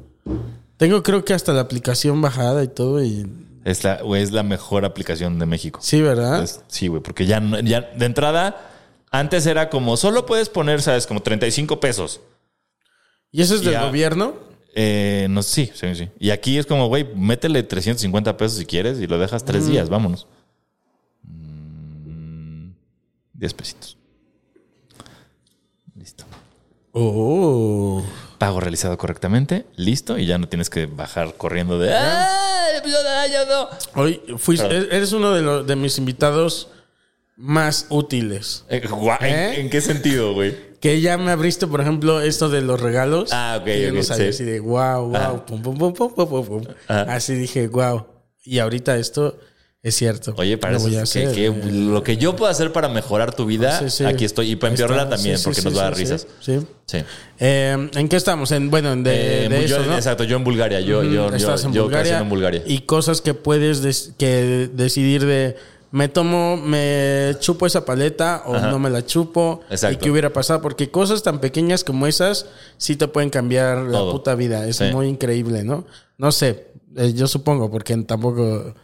tengo creo que hasta la aplicación bajada y todo y Es la, güey, es la mejor aplicación de México. sí, ¿verdad? Sí, güey, porque ya, ya de entrada, antes era como, solo puedes poner, ¿sabes? Como 35 pesos. ¿Y eso es del ya. gobierno? Eh, no, sí, sí, sí. Y aquí es como, güey, métele 350 pesos si quieres y lo dejas tres días, vámonos. Mm, 10 pesitos. Listo. Oh. Pago realizado correctamente, listo, y ya no tienes que bajar corriendo de. ¡Ay, yo no! Hoy fuiste, Claro. eres uno de, los, de mis invitados más útiles. Eh, ¿En, ¿Eh? en qué sentido, güey? Que ya me abriste, por ejemplo, esto de los regalos. Ah, ok, yo no sí. así de wow, wow, pum, pum, pum, pum, pum, pum. Así dije, wow. Y ahorita esto es cierto. Oye, para eso que, hacer, que eh. lo que yo puedo hacer para mejorar tu vida, Sí, sí. aquí estoy. Y para empeorarla también, Sí, porque nos va a dar risas. Sí. sí. Eh, ¿En qué estamos? En, bueno, en de, Eh, de yo- eso, ¿no? Exacto, yo en Bulgaria. Yo, Ujú, yo, yo, Estás en yo Bulgaria, crecí en Bulgaria. Y cosas que puedes des- que decidir de me tomo, me chupo esa paleta o Ajá. no me la chupo. Exacto. Y qué hubiera pasado. Porque cosas tan pequeñas como esas sí te pueden cambiar la puta vida. Es muy increíble, ¿no? No sé, eh, yo supongo, porque tampoco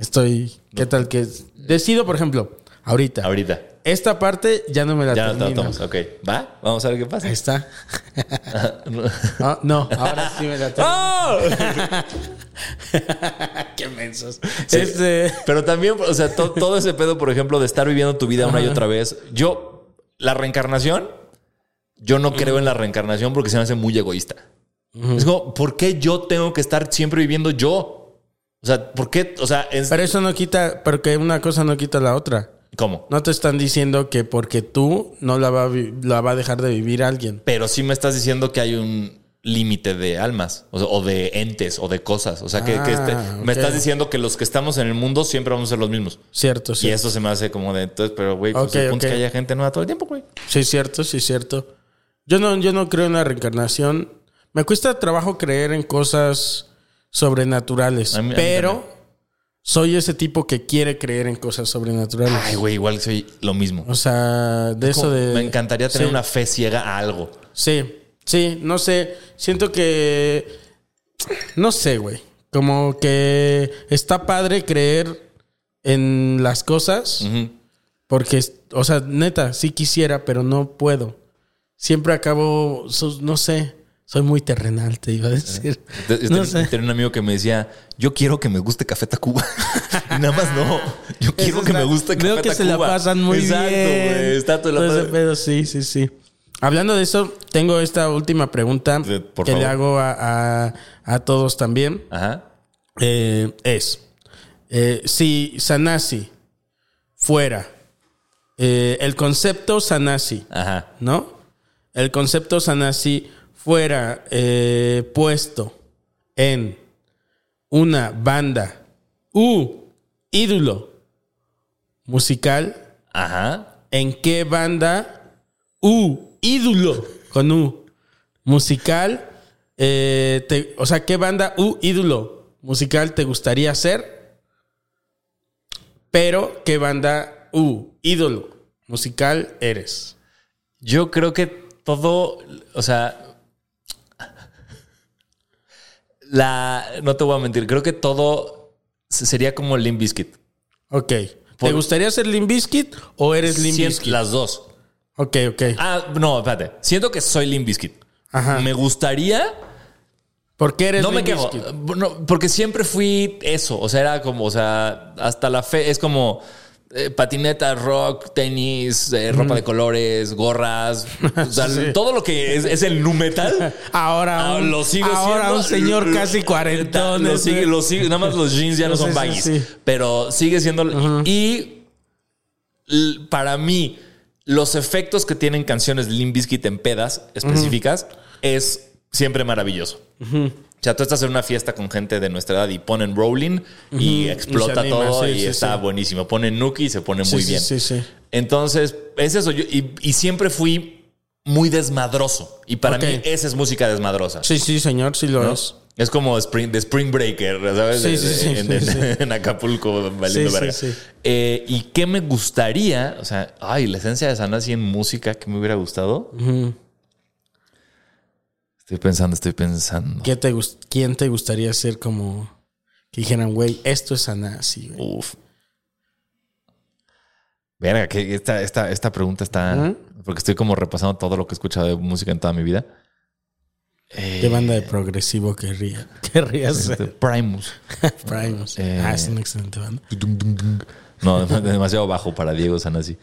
estoy. ¿Qué tal que.? Decido, por ejemplo, ahorita. Ahorita. Esta parte ya no me la Ya no termino. tomas. Ok. ¿Va? Vamos a ver qué pasa. Ahí está. <laughs> Ah, no, ahora sí me la termino. ¡Oh! <laughs> Qué mensos. Sí. Este. Pero también, o sea, to- todo ese pedo, por ejemplo, de estar viviendo tu vida una y otra vez. Yo, la reencarnación, yo no creo en la reencarnación porque se me hace muy egoísta. Es como, ¿por qué yo tengo que estar siempre viviendo yo? O sea, ¿por qué? O sea, es- Pero eso no quita, porque una cosa no quita la otra. ¿cómo? No te están diciendo que porque tú no la va a, la va a dejar de vivir alguien. Pero sí me estás diciendo que hay un límite de almas o, sea, o de entes o de cosas. O sea, que, que este- Ah, me estás diciendo que los que estamos en el mundo siempre vamos a ser los mismos. Cierto, sí. Y eso se me hace como de entonces, pero güey, pues Ok, el punto es que haya gente nueva todo el tiempo, güey. Sí, cierto, sí, cierto. Yo no, yo no creo en la reencarnación. Me cuesta trabajo creer en cosas sobrenaturales. A mí- a mí pero soy ese tipo que quiere creer en cosas sobrenaturales. Ay, güey, igual soy lo mismo. O sea, de eso de. Me encantaría tener Sí. una fe ciega a algo. Sí, sí, no sé. Siento que. No sé, güey. Como que está padre creer en las cosas. Porque, o sea, neta, sí quisiera, pero no puedo. Siempre acabo. No sé. Soy muy terrenal, te iba a decir. Yo <laughs> No ten- sé. Tenía un amigo que me decía, yo quiero que me guste Café Tacuba. <laughs> y nada más no. Yo quiero que me guste Café Veo que se la Tacuba. pasan muy Exacto, bien. güey. Está todo la padre. pedo, sí, sí, sí. Hablando de eso, tengo esta última pregunta Sí, por que le hago a, a- a todos también. Ajá. Eh, es eh, si Sanasi fuera eh, el concepto Sanasi, Ajá. ¿no? El concepto Sanasi fuera eh, puesto en una banda u ídolo musical, Ajá. ¿en qué banda u ídolo con u musical? eh, te- o sea, ¿qué banda u ídolo musical te gustaría ser? Pero, ¿qué banda u ídolo musical eres? Yo creo que todo, o sea, la, no te voy a mentir, creo que todo sería como Limp Bizkit. Ok. ¿Te gustaría ser Limp Bizkit o eres Limp Bizkit? Las dos. Ok, ok. Ah, no, espérate. Siento que soy Limp Bizkit. Ajá. Me gustaría ¿Por qué eres No me quejo. No, porque siempre fui eso. O sea, era como, o sea, hasta la fe es como eh, patineta, rock, tenis, eh, ropa de colores, gorras. O sea, <laughs> Sí. todo lo que es, es el nu metal. Ahora, ah, un, lo sigo ahora siendo. un señor casi cuarentón. Lo sigue, lo sigue- nada más los jeans ya no son baggies. sí. Pero sigue siendo. Y para mí, los efectos que tienen canciones Limp Bizkit en pedas específicas es siempre maravilloso. O sea, tú estás en una fiesta con gente de nuestra edad y ponen Rolling y explota Y se anima, todo sí, y sí, está sí. buenísimo. Ponen Nuki y se pone muy bien. sí, sí. Entonces, es eso. Yo, y, y siempre fui muy desmadroso. Y para mí esa es música desmadrosa. Sí, sí, señor, sí lo ¿no? es. Es como Spring, de Spring Breaker, ¿sabes? Sí, sí, sí, en, Acapulco, valiendo verga. Eh, ¿Y qué me gustaría? O sea, ay, la esencia de Sanasi en música que me hubiera gustado. Estoy pensando, estoy pensando. ¿Qué te gust- ¿Quién te gustaría ser como que dijeran, güey, esto es Sanasi, güey? Uf. Verga, que esta, esta, esta pregunta está. Porque estoy como repasando todo lo que he escuchado de música en toda mi vida. ¿Qué banda de progresivo querría? <laughs> Querrías Este, ser Primus. <laughs> Primus. Eh. Ah, es una excelente banda. No, dem- <laughs> demasiado bajo para Diego Sanasi.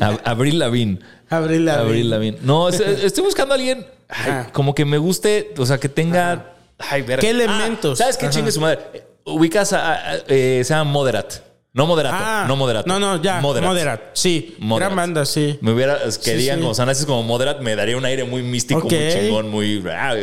Ab- Abril Lavín. Abril Lavín. No, es- <laughs> estoy buscando a alguien ay, como que me guste, o sea, que tenga. Ay, verga. ¿Qué elementos? Ah, ¿Sabes qué Ajá. chingue su madre? Ubicas a. a- a- eh, se llama Moderat. No moderato. Ah, no moderato. No, no, ya. Moderat. Moderat. Sí. Moderat. Gran banda, sí. Me hubiera, es que Sí, digan sí. como Moderat, me daría un aire muy místico, muy chingón, muy. ah,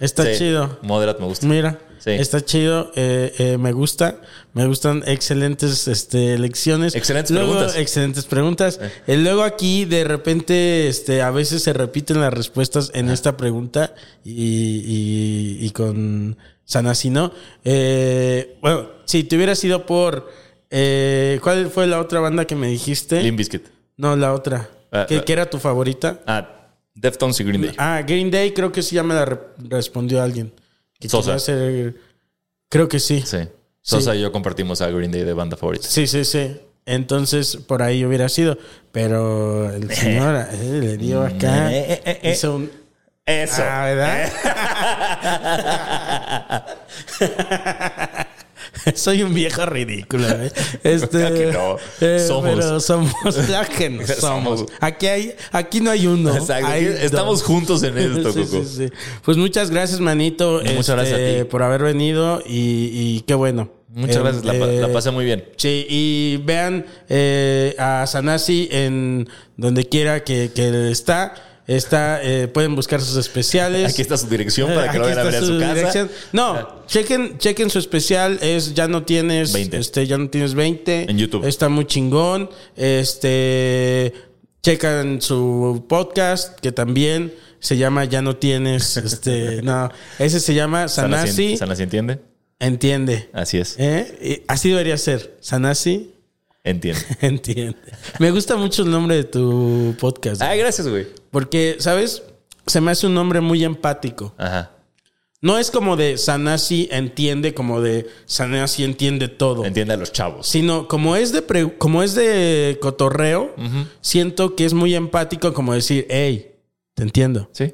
Está Sí, chido. Moderat me gusta. Mira, Sí. está chido, eh, eh, me gusta, me gustan excelentes este, lecciones. Excelentes luego, preguntas. Excelentes preguntas. Eh, luego aquí de repente, este, a veces se repiten las respuestas en esta pregunta y, y- y con. Eh, bueno, si te hubiera sido por, eh, ¿cuál fue la otra banda que me dijiste? Limp Bizkit. No, la otra. Ah, ¿Qué, ah. qué era tu favorita? Ah, Deftones y Green Day. Ah, Green Day, creo que sí ya me la re- respondió alguien. Que Sosa. ser- creo que sí. Sí. Sosa y yo compartimos a Green Day de banda favorita. Sí, sí, sí. Entonces, por ahí hubiera sido. Pero el <laughs> señor eh, le dio acá. Eh, eh, eh. Hizo un. Eso. Ah, ¿verdad? <laughs> <laughs> <laughs> Soy un viejo ridículo. ¿eh? Este, <laughs> Claro que no. eh, Somos. Pero somos <laughs> claro que no somos. Aquí, hay, aquí no hay uno. Exacto. hay estamos dos. juntos en esto, Sí, Coco. sí, sí. Pues muchas gracias, manito. Muchas este, gracias a ti. Por haber venido y, y qué bueno. Muchas Eh, gracias. La, eh, la pasé muy bien. Sí, y vean eh, a Sanasi en donde quiera que, que está. Está, eh, pueden buscar sus especiales. Aquí está su dirección para que lo vayan a ver a su casa. dirección. No, chequen, chequen su especial. Es ya no tienes 20. Este, ya no tienes 20. En YouTube. Está muy chingón. Este checan su podcast, que también se llama Ya no tienes. <laughs> Este, no. Ese se llama Sanasi, Sanasi. Entiende. Entiende. Así es. ¿Eh? Así debería ser. Sanasi. Entiende. <laughs> Entiende. Me gusta mucho el nombre de tu podcast. Ay, gracias, güey. Porque, ¿sabes? Se me hace un nombre muy empático. Ajá. No es como de Sanasi entiende, como de Sanasi entiende todo. Entiende a los chavos. Sino como es de pre- como es de cotorreo, siento que es muy empático como decir, hey, te entiendo. Sí.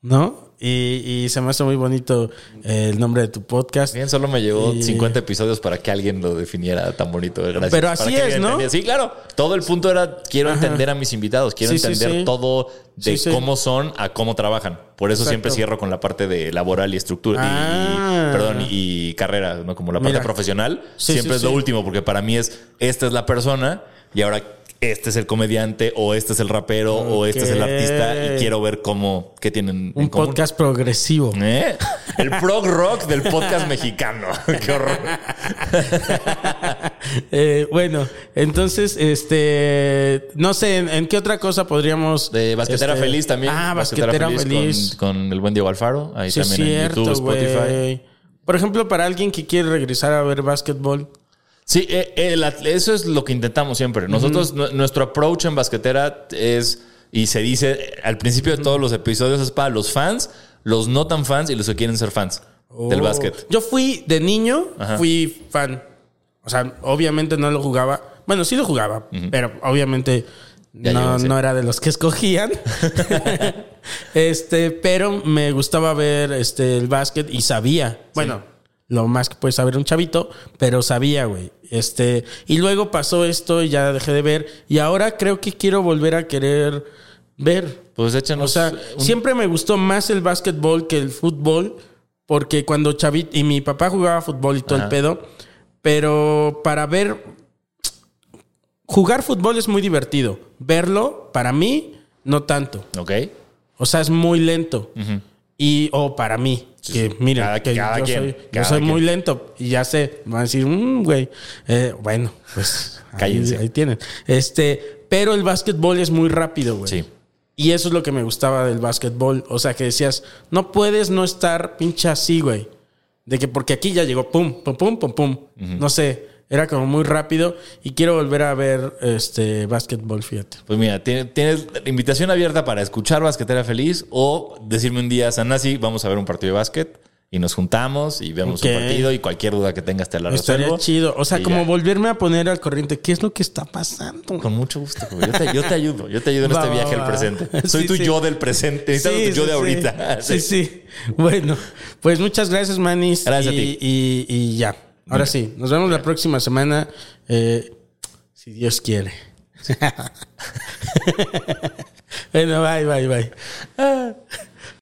¿No? Y, y se me hace muy bonito eh, el nombre de tu podcast. Bien, solo me llevó Y- 50 episodios para que alguien lo definiera tan bonito. Gracias. Pero así es, ¿no? entendiera. Sí, claro. Todo el punto era, quiero Ajá. entender a mis invitados. Quiero Sí, entender sí. todo de cómo son a cómo trabajan. Por eso Exacto. siempre cierro con la parte de laboral y estructura. y- Ah. Y, perdón, y carrera, ¿no? Como la parte Mira. profesional. Siempre es lo último, porque para mí es, esta es la persona y ahora este es el comediante o este es el rapero o este es el artista y quiero ver cómo, qué tienen Un en común. podcast progresivo. ¿Eh? El prog rock del podcast mexicano. <laughs> Qué horror. <laughs> Eh, bueno, entonces, este, no sé, ¿en, en qué otra cosa podríamos... De Basquetera este, Feliz también. Ah, Basquetera, Feliz. Con, con el buen Diego Alfaro. Ahí Sí, también en cierto, YouTube, Spotify. Por ejemplo, para alguien que quiere regresar a ver básquetbol. Sí, eh, eh, eso es lo que intentamos siempre. Nosotros, nu- nuestro approach en Basquetera es, y se dice al principio de todos los episodios, es para los fans, los no tan fans y los que quieren ser fans del Oh. básquet. Yo fui de niño, Ajá. fui fan. O sea, obviamente no lo jugaba. Bueno, sí lo jugaba, pero obviamente Ya no, no era de los que escogían. <laughs> <laughs> este, pero me gustaba ver este el básquet y sabía. Bueno, lo más que puede saber un chavito, pero sabía, güey. Este, y luego pasó esto y ya dejé de ver. Y ahora creo que quiero volver a querer ver. Pues O échanos. sea, un- siempre me gustó más el básquetbol que el fútbol, porque cuando chavito, y mi papá jugaba fútbol y todo Ajá. el pedo, pero para ver, jugar fútbol es muy divertido, verlo, para mí, no tanto. Ok. O sea, es muy lento. Y, o para mí, que miren, Cada- que cada yo quien, soy, yo soy muy lento y ya sé, van a decir, "Mm, güey, Eh, bueno, pues <laughs> ahí, Cállense. ahí tienen. Este, pero el básquetbol es muy rápido, güey. Sí. Y eso es lo que me gustaba del básquetbol. O sea, que decías, no puedes no estar pinche así, güey. De que porque aquí ya llegó, pum, pum, pum, pum, pum. No sé, era como muy rápido y quiero volver a ver este básquetbol, fíjate. Pues mira, tiene- tienes invitación abierta para escuchar Basquetera Feliz o decirme un día, Sanasi, vamos a ver un partido de básquet y nos juntamos y vemos Ok. un partido y cualquier duda que tengas te la Estaría resuelvo. chido. O sea, Y como ya. volverme a poner al corriente. ¿Qué es lo que está pasando? Con mucho gusto. Yo te, yo te ayudo. Yo te ayudo en Va, este va, viaje al presente. <laughs> Soy Sí, tu sí. yo del presente. Necesitamos Sí, tu yo de ahorita. Sí, sí. Bueno, pues muchas gracias, Manis. Gracias a y, ti. Y, y ya. Ahora sí, nos vemos la próxima semana. eh, si Dios quiere. <laughs> <laughs> bueno, bye, bye, bye.